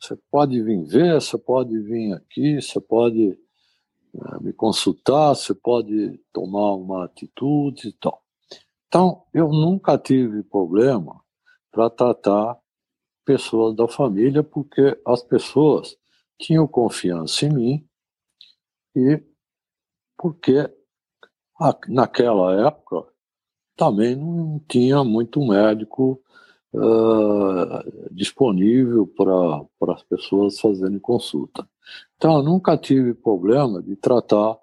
Você pode vir ver, você pode vir aqui, você pode é, me consultar, você pode tomar uma atitude e tal. Então, eu nunca tive problema para tratar pessoas da família, porque as pessoas tinham confiança em mim e porque naquela época também não tinha muito médico uh, disponível para as pessoas fazerem consulta. Então, eu nunca tive problema de tratar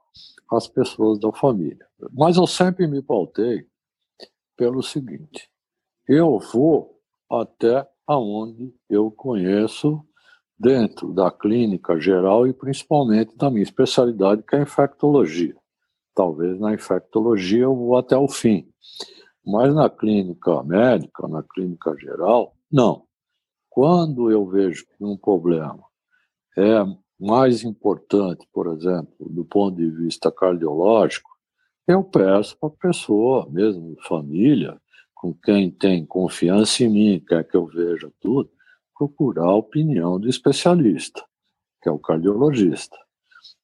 as pessoas da família. Mas eu sempre me pautei pelo seguinte: eu vou até aonde eu conheço dentro da clínica geral e principalmente da minha especialidade, que é a infectologia. Talvez na infectologia eu vou até o fim, mas na clínica médica, na clínica geral, não. Quando eu vejo que um problema é mais importante, por exemplo, do ponto de vista cardiológico, eu peço para a pessoa, mesmo família, com quem tem confiança em mim, quer que eu veja tudo, procurar a opinião do especialista, que é o cardiologista.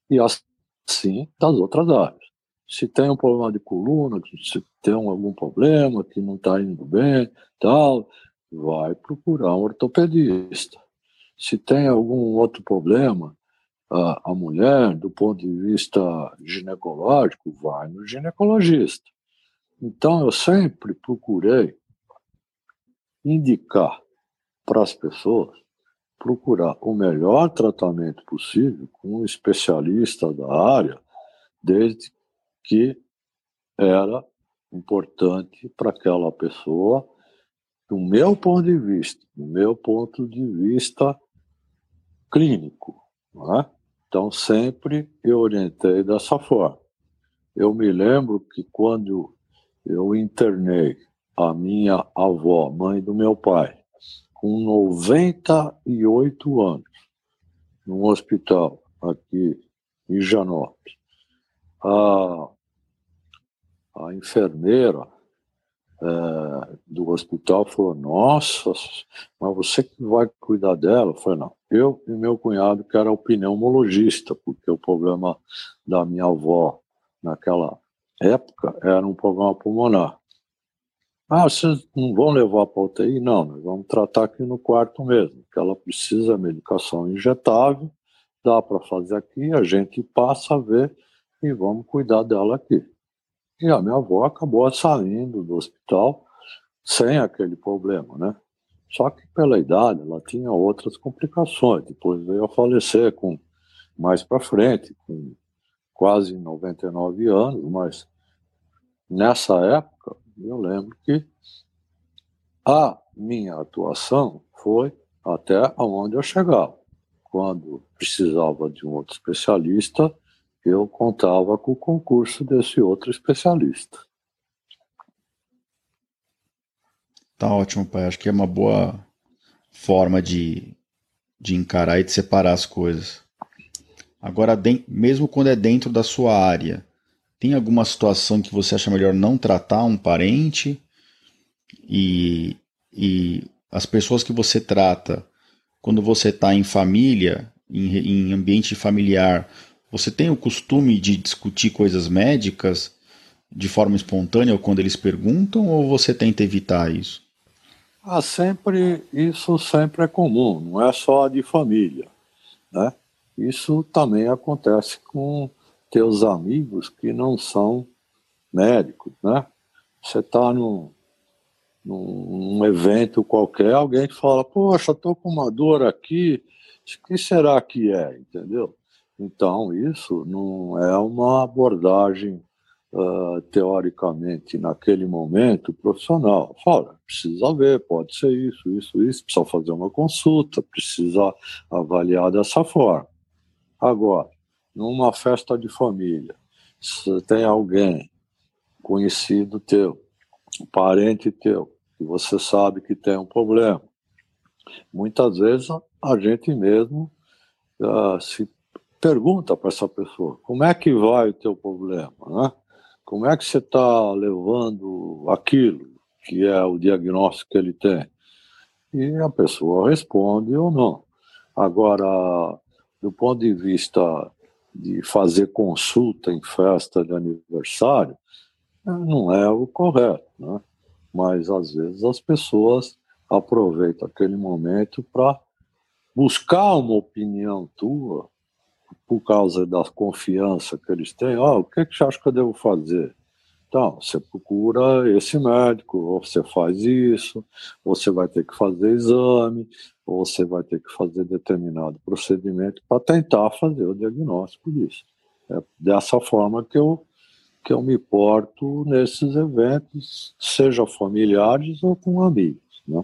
E assim das outras áreas se tem um problema de coluna, se tem algum problema que não está indo bem, tal, vai procurar um ortopedista. Se tem algum outro problema, a, a mulher, do ponto de vista ginecológico, vai no ginecologista. Então, eu sempre procurei indicar para as pessoas procurar o melhor tratamento possível com um especialista da área, desde que era importante para aquela pessoa, do meu ponto de vista, do meu ponto de vista clínico. É? Então, sempre eu orientei dessa forma. Eu me lembro que quando eu internei a minha avó, mãe do meu pai, com 98 anos, num hospital aqui em Janópolis, a a enfermeira é, do hospital falou: Nossa, mas você que vai cuidar dela? Eu falei: Não, eu e meu cunhado, que era o pneumologista, porque o problema da minha avó naquela época era um problema pulmonar. Ah, vocês não vão levar para UTI? Não, nós vamos tratar aqui no quarto mesmo, que ela precisa de medicação injetável, dá para fazer aqui, a gente passa a ver e vamos cuidar dela aqui. E a minha avó acabou saindo do hospital sem aquele problema, né? Só que pela idade ela tinha outras complicações. Depois veio a falecer com mais para frente, com quase 99 anos, mas nessa época eu lembro que a minha atuação foi até onde eu chegava. Quando precisava de um outro especialista, eu contava com o concurso desse outro especialista. Tá ótimo, pai. Acho que é uma boa forma de, de encarar e de separar as coisas. Agora, mesmo quando é dentro da sua área, tem alguma situação que você acha melhor não tratar um parente e, e as pessoas que você trata, quando você está em família, em, em ambiente familiar, você tem o costume de discutir coisas médicas de forma espontânea ou quando eles perguntam, ou você tenta evitar isso? Ah, sempre, isso sempre é comum, não é só de família, né? Isso também acontece com teus amigos que não são médicos, né? Você está num, num evento qualquer, alguém fala, poxa, estou com uma dor aqui, o que será que é, entendeu? Então, isso não é uma abordagem uh, teoricamente, naquele momento, profissional. Fala, precisa ver, pode ser isso, isso, isso, precisa fazer uma consulta, precisa avaliar dessa forma. Agora, numa festa de família, se tem alguém conhecido teu, parente teu, que você sabe que tem um problema, muitas vezes a gente mesmo uh, se pergunta para essa pessoa como é que vai o teu problema, né? Como é que você está levando aquilo que é o diagnóstico que ele tem? E a pessoa responde ou não. Agora, do ponto de vista de fazer consulta em festa de aniversário, não é o correto, né? Mas às vezes as pessoas aproveitam aquele momento para buscar uma opinião tua por causa da confiança que eles têm, oh, o que, é que você acha que eu devo fazer? Então, você procura esse médico, ou você faz isso, ou você vai ter que fazer exame, ou você vai ter que fazer determinado procedimento para tentar fazer o diagnóstico disso. É dessa forma que eu, que eu me porto nesses eventos, seja familiares ou com amigos. Né?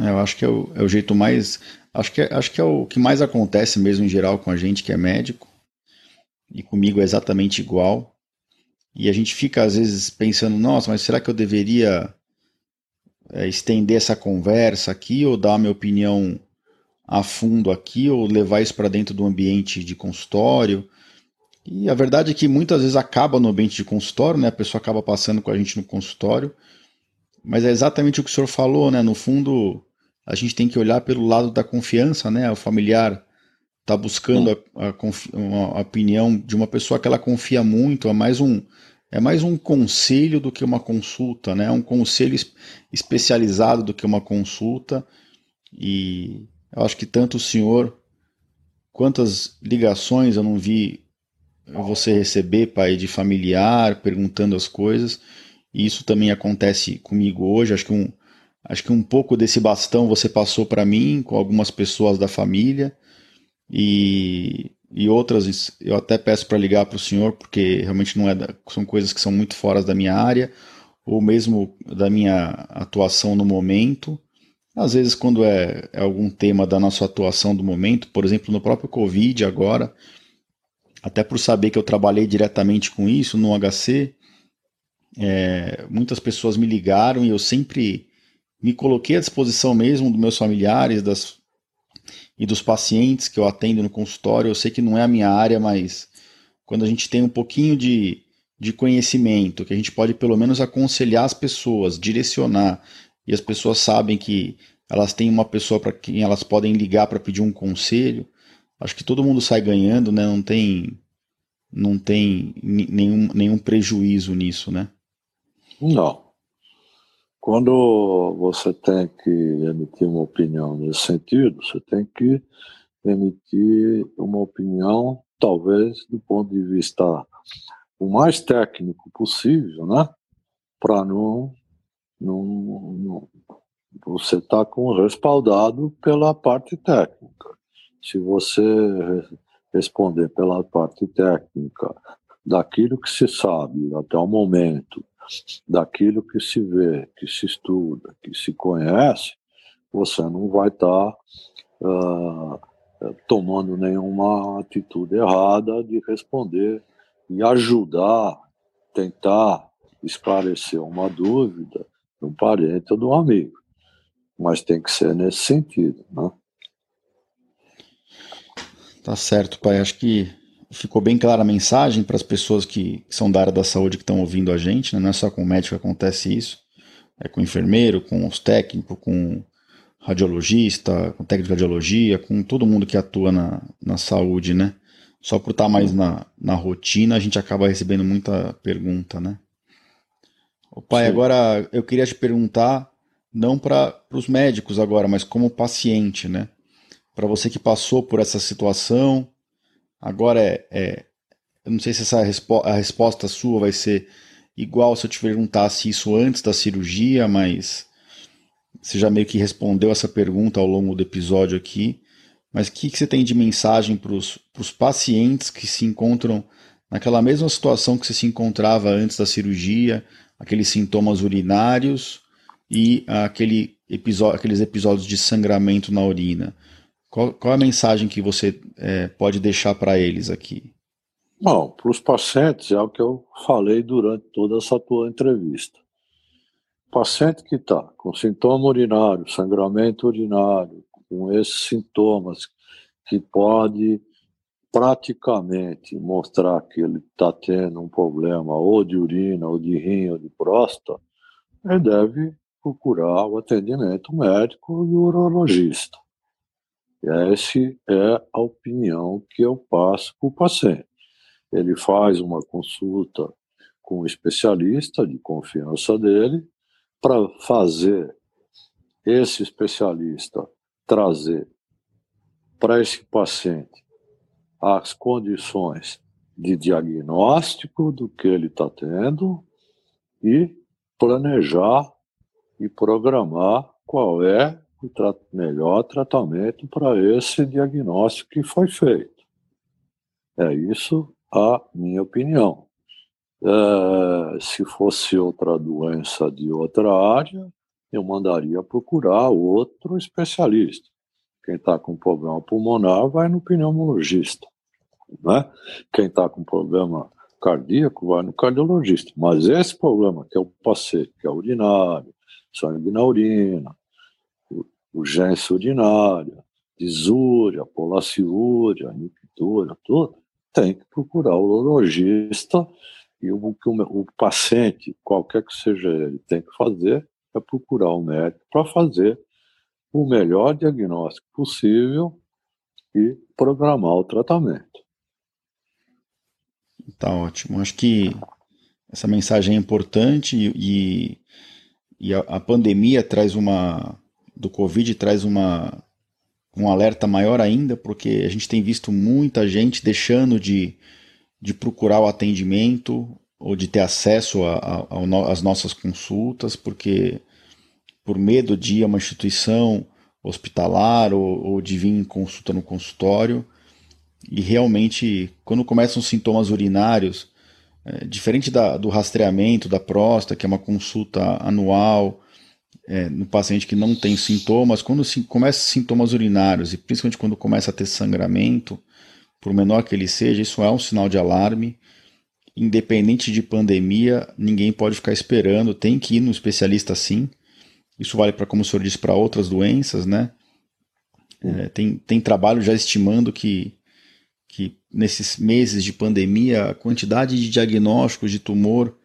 É, eu acho que é o, é o jeito mais Acho que, é, acho que é o que mais acontece mesmo em geral com a gente que é médico. E comigo é exatamente igual. E a gente fica às vezes pensando, nossa, mas será que eu deveria é, estender essa conversa aqui ou dar a minha opinião a fundo aqui ou levar isso para dentro do ambiente de consultório? E a verdade é que muitas vezes acaba no ambiente de consultório, né? A pessoa acaba passando com a gente no consultório. Mas é exatamente o que o senhor falou, né? No fundo, a gente tem que olhar pelo lado da confiança, né? O familiar está buscando a, a, uma opinião de uma pessoa que ela confia muito, é mais um é mais um conselho do que uma consulta, né? Um conselho especializado do que uma consulta. E eu acho que tanto o senhor quantas ligações eu não vi você receber, pai, de familiar perguntando as coisas. E isso também acontece comigo hoje. Acho que um, Acho que um pouco desse bastão você passou para mim, com algumas pessoas da família, e, e outras eu até peço para ligar para o senhor, porque realmente não é da, são coisas que são muito fora da minha área, ou mesmo da minha atuação no momento. Às vezes, quando é, é algum tema da nossa atuação do momento, por exemplo, no próprio Covid agora, até por saber que eu trabalhei diretamente com isso no HC, é, muitas pessoas me ligaram e eu sempre me coloquei à disposição mesmo dos meus familiares das, e dos pacientes que eu atendo no consultório. Eu sei que não é a minha área, mas quando a gente tem um pouquinho de, de conhecimento, que a gente pode pelo menos aconselhar as pessoas, direcionar, e as pessoas sabem que elas têm uma pessoa para quem elas podem ligar para pedir um conselho, acho que todo mundo sai ganhando, né? Não tem, não tem nenhum, nenhum prejuízo nisso, né? Não. Quando você tem que emitir uma opinião nesse sentido, você tem que emitir uma opinião, talvez, do ponto de vista o mais técnico possível, né? Para não, não, não, você está respaldado pela parte técnica. Se você responder pela parte técnica daquilo que se sabe até o momento daquilo que se vê, que se estuda, que se conhece, você não vai estar tá, uh, tomando nenhuma atitude errada de responder e ajudar, tentar esclarecer uma dúvida de um parente ou de um amigo. Mas tem que ser nesse sentido, né? Tá certo, pai. Acho que ficou bem clara a mensagem para as pessoas que, são da área da saúde que estão ouvindo a gente, né? não é só com o médico que acontece isso, é com o enfermeiro, com os técnicos, com radiologista, com técnico de radiologia, com todo mundo que atua na, na saúde, né? Só por estar tá mais na, na rotina, a gente acaba recebendo muita pergunta, né? O pai, Sim. agora eu queria te perguntar, não para os médicos agora, mas como paciente, né? Para você que passou por essa situação, Agora é, é eu não sei se essa respo a resposta sua vai ser igual se eu te perguntasse isso antes da cirurgia, mas você já meio que respondeu essa pergunta ao longo do episódio aqui. Mas o que, que você tem de mensagem para os pacientes que se encontram naquela mesma situação que você se encontrava antes da cirurgia, aqueles sintomas urinários e aquele episódio, aqueles episódios de sangramento na urina. Qual, qual é a mensagem que você é, pode deixar para eles aqui? Bom, para os pacientes é o que eu falei durante toda essa tua entrevista. paciente que está com sintoma urinário, sangramento urinário, com esses sintomas que pode praticamente mostrar que ele está tendo um problema ou de urina, ou de rim, ou de próstata, ele deve procurar o atendimento médico e urologista. Essa é a opinião que eu passo para o paciente. Ele faz uma consulta com um especialista de confiança dele para fazer esse especialista trazer para esse paciente as condições de diagnóstico do que ele está tendo e planejar e programar qual é o tra melhor tratamento para esse diagnóstico que foi feito. É isso a minha opinião. É, se fosse outra doença de outra área, eu mandaria procurar outro especialista. Quem está com problema pulmonar vai no pneumologista. Né? Quem está com problema cardíaco vai no cardiologista. Mas esse problema que eu passei, que é urinário, sangue na urina, urgência urinária, disúria, polaciúria, nictúria, tudo, tem que procurar o urologista e o que o paciente, qualquer que seja ele, tem que fazer é procurar o médico para fazer o melhor diagnóstico possível e programar o tratamento. Tá ótimo. Acho que essa mensagem é importante e, e a, a, pandemia traz uma. Do Covid traz uma, um alerta maior ainda, porque a gente tem visto muita gente deixando de, de procurar o atendimento ou de ter acesso às nossas consultas, porque por medo de ir a uma instituição hospitalar ou, ou de vir em consulta no consultório, e realmente, quando começam os sintomas urinários, é, diferente da, do rastreamento da próstata, que é uma consulta anual é, no paciente que não tem sintomas, quando se, começa sintomas urinários, e principalmente quando começa a ter sangramento, por menor que ele seja, isso é um sinal de alarme. Independente de pandemia, ninguém pode ficar esperando, tem que ir no especialista sim. Isso vale para, como o senhor disse, para outras doenças, né? É, tem, tem trabalho já estimando que que nesses meses de pandemia, a quantidade de diagnósticos de tumor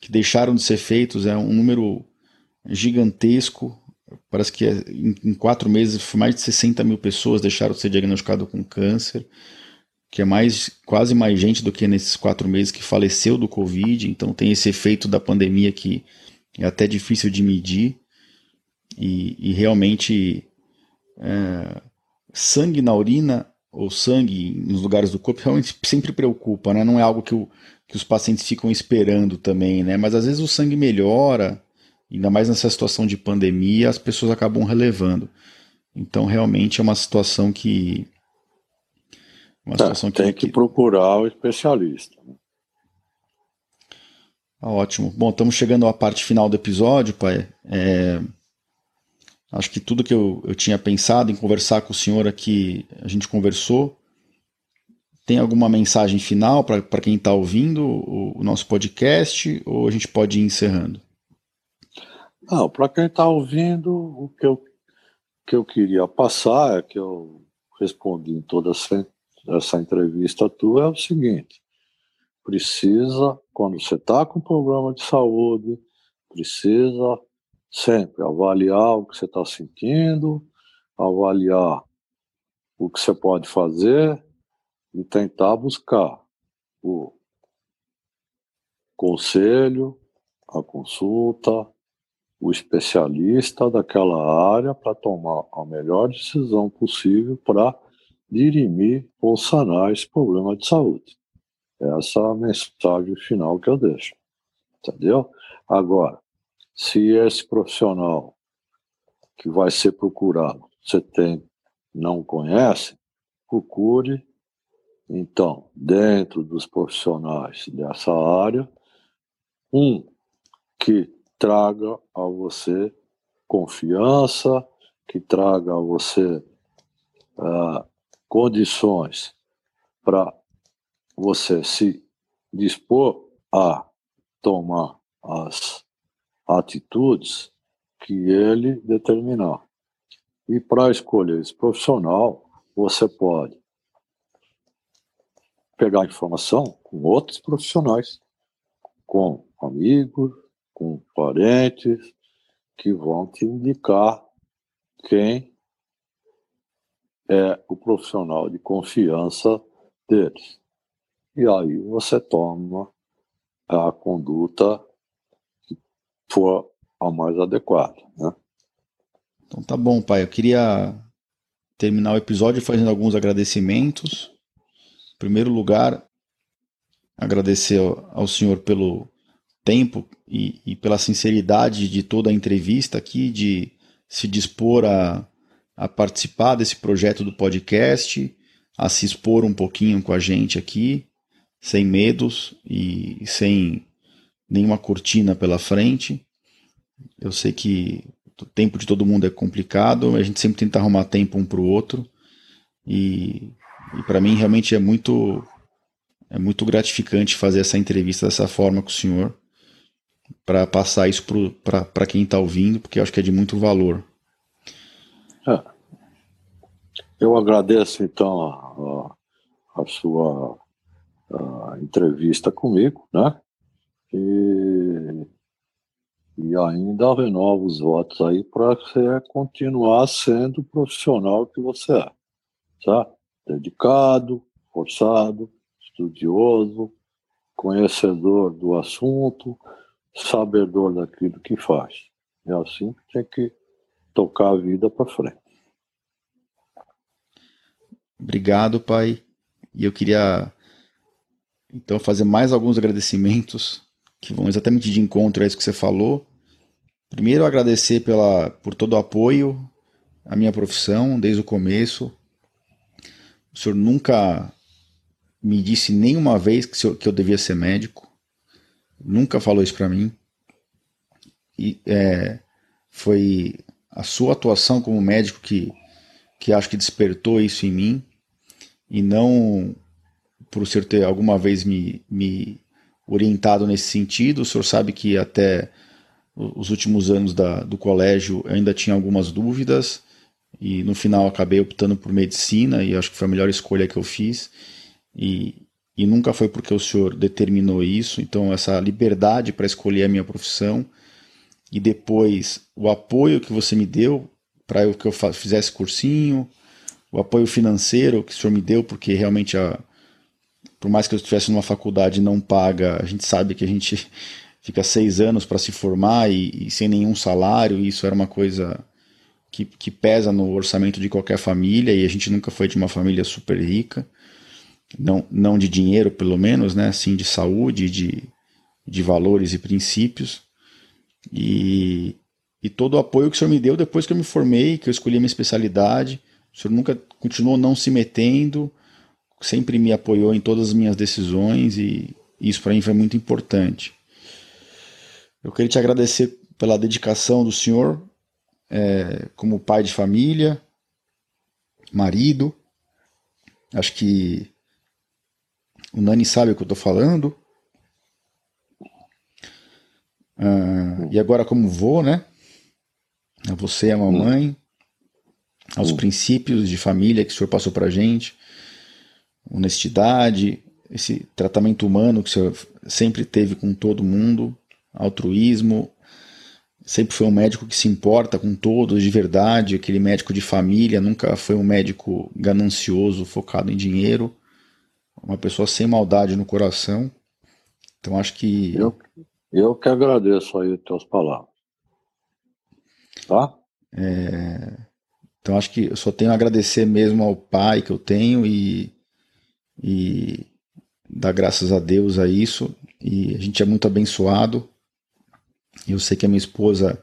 que deixaram de ser feitos é um número gigantesco. Parece que é, em, quatro meses mais de 60 mil pessoas deixaram de ser diagnosticadas com câncer, que é mais quase mais gente do que nesses quatro meses que faleceu do Covid. Então tem esse efeito da pandemia que é até difícil de medir. E, e realmente é, sangue na urina ou sangue nos lugares do corpo realmente sempre preocupa, né? Não é algo que, o, que os pacientes ficam esperando também, né? Mas às vezes o sangue melhora, ainda mais nessa situação de pandemia, as pessoas acabam relevando. Então realmente é uma situação que uma tá, situação tem que, que procurar o especialista. Ah, ótimo. Bom, estamos chegando à parte final do episódio, pai. É... Acho que tudo que eu, eu tinha pensado em conversar com o senhor aqui, a gente conversou. Tem alguma mensagem final para quem está ouvindo o, o, nosso podcast ou a gente pode ir encerrando? Não, para quem está ouvindo, o que eu, que eu queria passar é que eu respondi em toda essa, essa entrevista tua é o seguinte: precisa, quando você está com problema de saúde, precisa sempre avaliar o que você está sentindo, avaliar o que você pode fazer e tentar buscar o conselho, a consulta, o especialista daquela área para tomar a melhor decisão possível para dirimir ou sanar esse problema de saúde. Essa é a mensagem final que eu deixo. Entendeu? Agora, se esse profissional que vai ser procurado você tem não conhece, procure então, dentro dos profissionais dessa área, um que traga a você confiança, que traga a você uh, condições para você se dispor a tomar as atitudes que ele determinar. E para escolher esse profissional, você pode pegar informação com outros profissionais, com amigos, com parentes, que vão te indicar quem é o profissional de confiança deles. E aí você toma a conduta que for a mais adequada. Né? Então tá bom, pai. Eu queria terminar o episódio fazendo alguns agradecimentos. Em primeiro lugar, agradecer ao senhor pelo tempo e, e pela sinceridade de toda a entrevista aqui, de se dispor a, a participar desse projeto do podcast, a se expor um pouquinho com a gente aqui, sem medos e sem nenhuma cortina pela frente. Eu sei que o tempo de todo mundo é complicado, a gente sempre tenta arrumar tempo um para o outro e, e para mim realmente é muito é muito gratificante fazer essa entrevista dessa forma com o senhor para passar isso para quem está ouvindo, porque eu acho que é de muito valor. É. Eu agradeço então a, a, sua a entrevista comigo, né? E, e ainda renovo os votos aí para você continuar sendo o profissional que você é, tá? Dedicado, forçado, estudioso, conhecedor do assunto, sabedor daquilo que faz. É assim que tem que tocar a vida para frente. Obrigado, pai. E eu queria então fazer mais alguns agradecimentos que vão exatamente de encontro a isso que você falou. Primeiro, agradecer pela, por todo o apoio à minha profissão desde o começo. O senhor nunca me disse nenhuma vez que, que eu devia ser médico nunca falou isso para mim. E é, foi a sua atuação como médico que, que acho que despertou isso em mim e não por o senhor ter alguma vez me, me orientado nesse sentido. O senhor sabe que até os últimos anos da, do colégio eu ainda tinha algumas dúvidas e no final acabei optando por medicina e acho que foi a melhor escolha que eu fiz. E, e nunca foi porque o senhor determinou isso. Então, essa liberdade para escolher a minha profissão e depois o apoio que você me deu para que eu fizesse cursinho, o apoio financeiro que o senhor me deu, porque realmente, a, por mais que eu estivesse numa faculdade não paga, a gente sabe que a gente fica seis anos para se formar e, e, sem nenhum salário, e isso era uma coisa que, que pesa no orçamento de qualquer família, e a gente nunca foi de uma família super rica não, não de dinheiro pelo menos, né, sim de saúde, de, de valores e princípios. E, e todo o apoio que o senhor me deu depois que eu me formei, que eu escolhi a minha especialidade. O senhor nunca continuou não se metendo, sempre me apoiou em todas as minhas decisões e isso para mim foi muito importante. Eu queria te agradecer pela dedicação do senhor é, como pai de família, marido. Acho que o Nani sabe o que eu estou falando. Ah, e agora, como vou, né? A você e a mamãe, aos hum. princípios de família que o senhor passou para gente, honestidade, esse tratamento humano que o senhor sempre teve com todo mundo, altruísmo, sempre foi um médico que se importa com todos de verdade, aquele médico de família, nunca foi um médico ganancioso, focado em dinheiro uma pessoa sem maldade no coração. Então acho que. Eu, eu que agradeço aí as tuas palavras. Tá? É, então acho que eu só tenho a agradecer mesmo ao pai que eu tenho e, e dar graças a Deus a isso. E a gente é muito abençoado. Eu sei que a minha esposa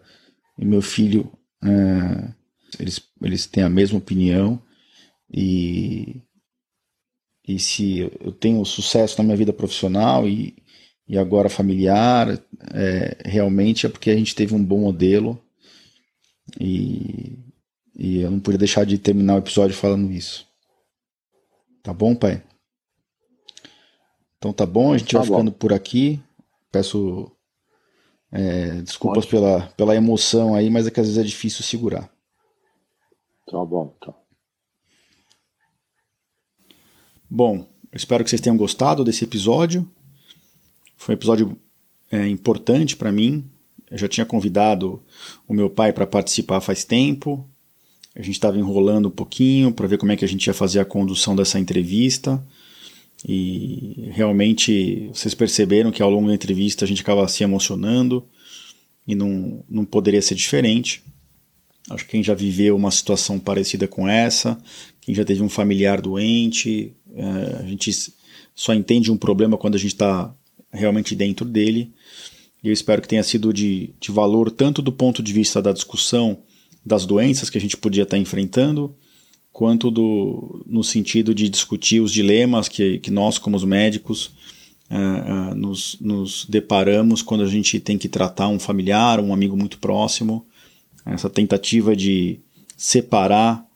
e meu filho é, eles, eles têm a mesma opinião. E e se eu tenho sucesso na minha vida profissional e, e agora familiar, é, realmente é porque a gente teve um bom modelo e, e eu não podia deixar de terminar o episódio falando isso. Tá bom, pai? Então tá bom, a gente tá vai bom. ficando por aqui. Peço é, desculpas pela, pela emoção aí, mas é que às vezes é difícil segurar. Tá bom, tá. Bom, espero que vocês tenham gostado desse episódio. Foi um episódio é, importante para mim. Eu já tinha convidado o meu pai para participar faz tempo. A gente estava enrolando um pouquinho para ver como é que a gente ia fazer a condução dessa entrevista. E realmente vocês perceberam que ao longo da entrevista a gente acaba se emocionando e não, não poderia ser diferente. Acho que quem já viveu uma situação parecida com essa, quem já teve um familiar doente, é, a gente só entende um problema quando a gente está realmente dentro dele. E eu espero que tenha sido de, de valor tanto do ponto de vista da discussão das doenças que a gente podia estar tá enfrentando, quanto do, no sentido de discutir os dilemas que, que nós, como os médicos, uh, uh, nos, nos deparamos quando a gente tem que tratar um familiar, um amigo muito próximo. Essa tentativa de separar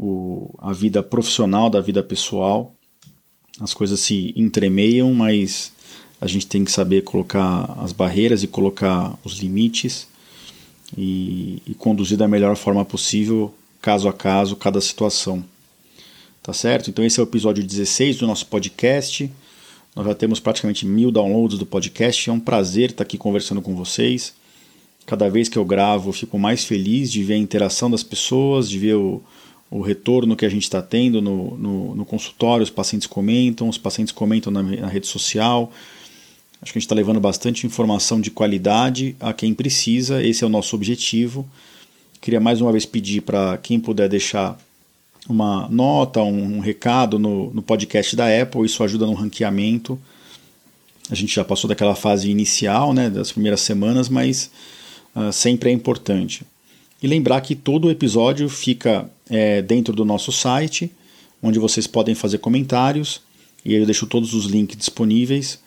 o, a vida profissional da vida pessoal. As coisas se entremeiam, mas a gente tem que saber colocar as barreiras e colocar os limites e, e conduzir da melhor forma possível caso a caso, cada situação. Tá certo? Então esse é o episódio 16 do nosso podcast. Nós já temos praticamente mil downloads do podcast. É um prazer estar aqui conversando com vocês. Cada vez que eu gravo, eu fico mais feliz de ver a interação das pessoas, de ver o, o retorno que a gente está tendo no, no, no, consultório. Os pacientes comentam, os pacientes comentam na, na rede social. Acho que a gente está levando bastante informação de qualidade a quem precisa. Esse é o nosso objetivo. Queria mais uma vez pedir para quem puder deixar uma nota, um, um recado no, no, podcast da Apple, isso ajuda no ranqueamento. A gente já passou daquela fase inicial, né, das primeiras semanas, mas uh, sempre é importante. E lembrar que todo o episódio fica é, dentro do nosso site, onde vocês podem fazer comentários, e eu deixo todos os links disponíveis.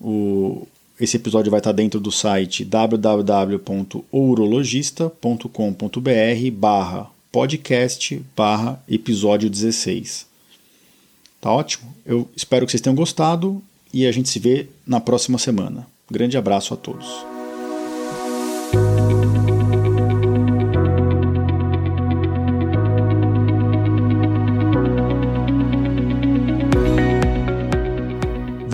O, esse episódio vai estar dentro do site www.ourologista.com.br barra podcast barra episódio 16. Tá ótimo? Eu espero que vocês tenham gostado e a gente se vê na próxima semana. Grande abraço a todos.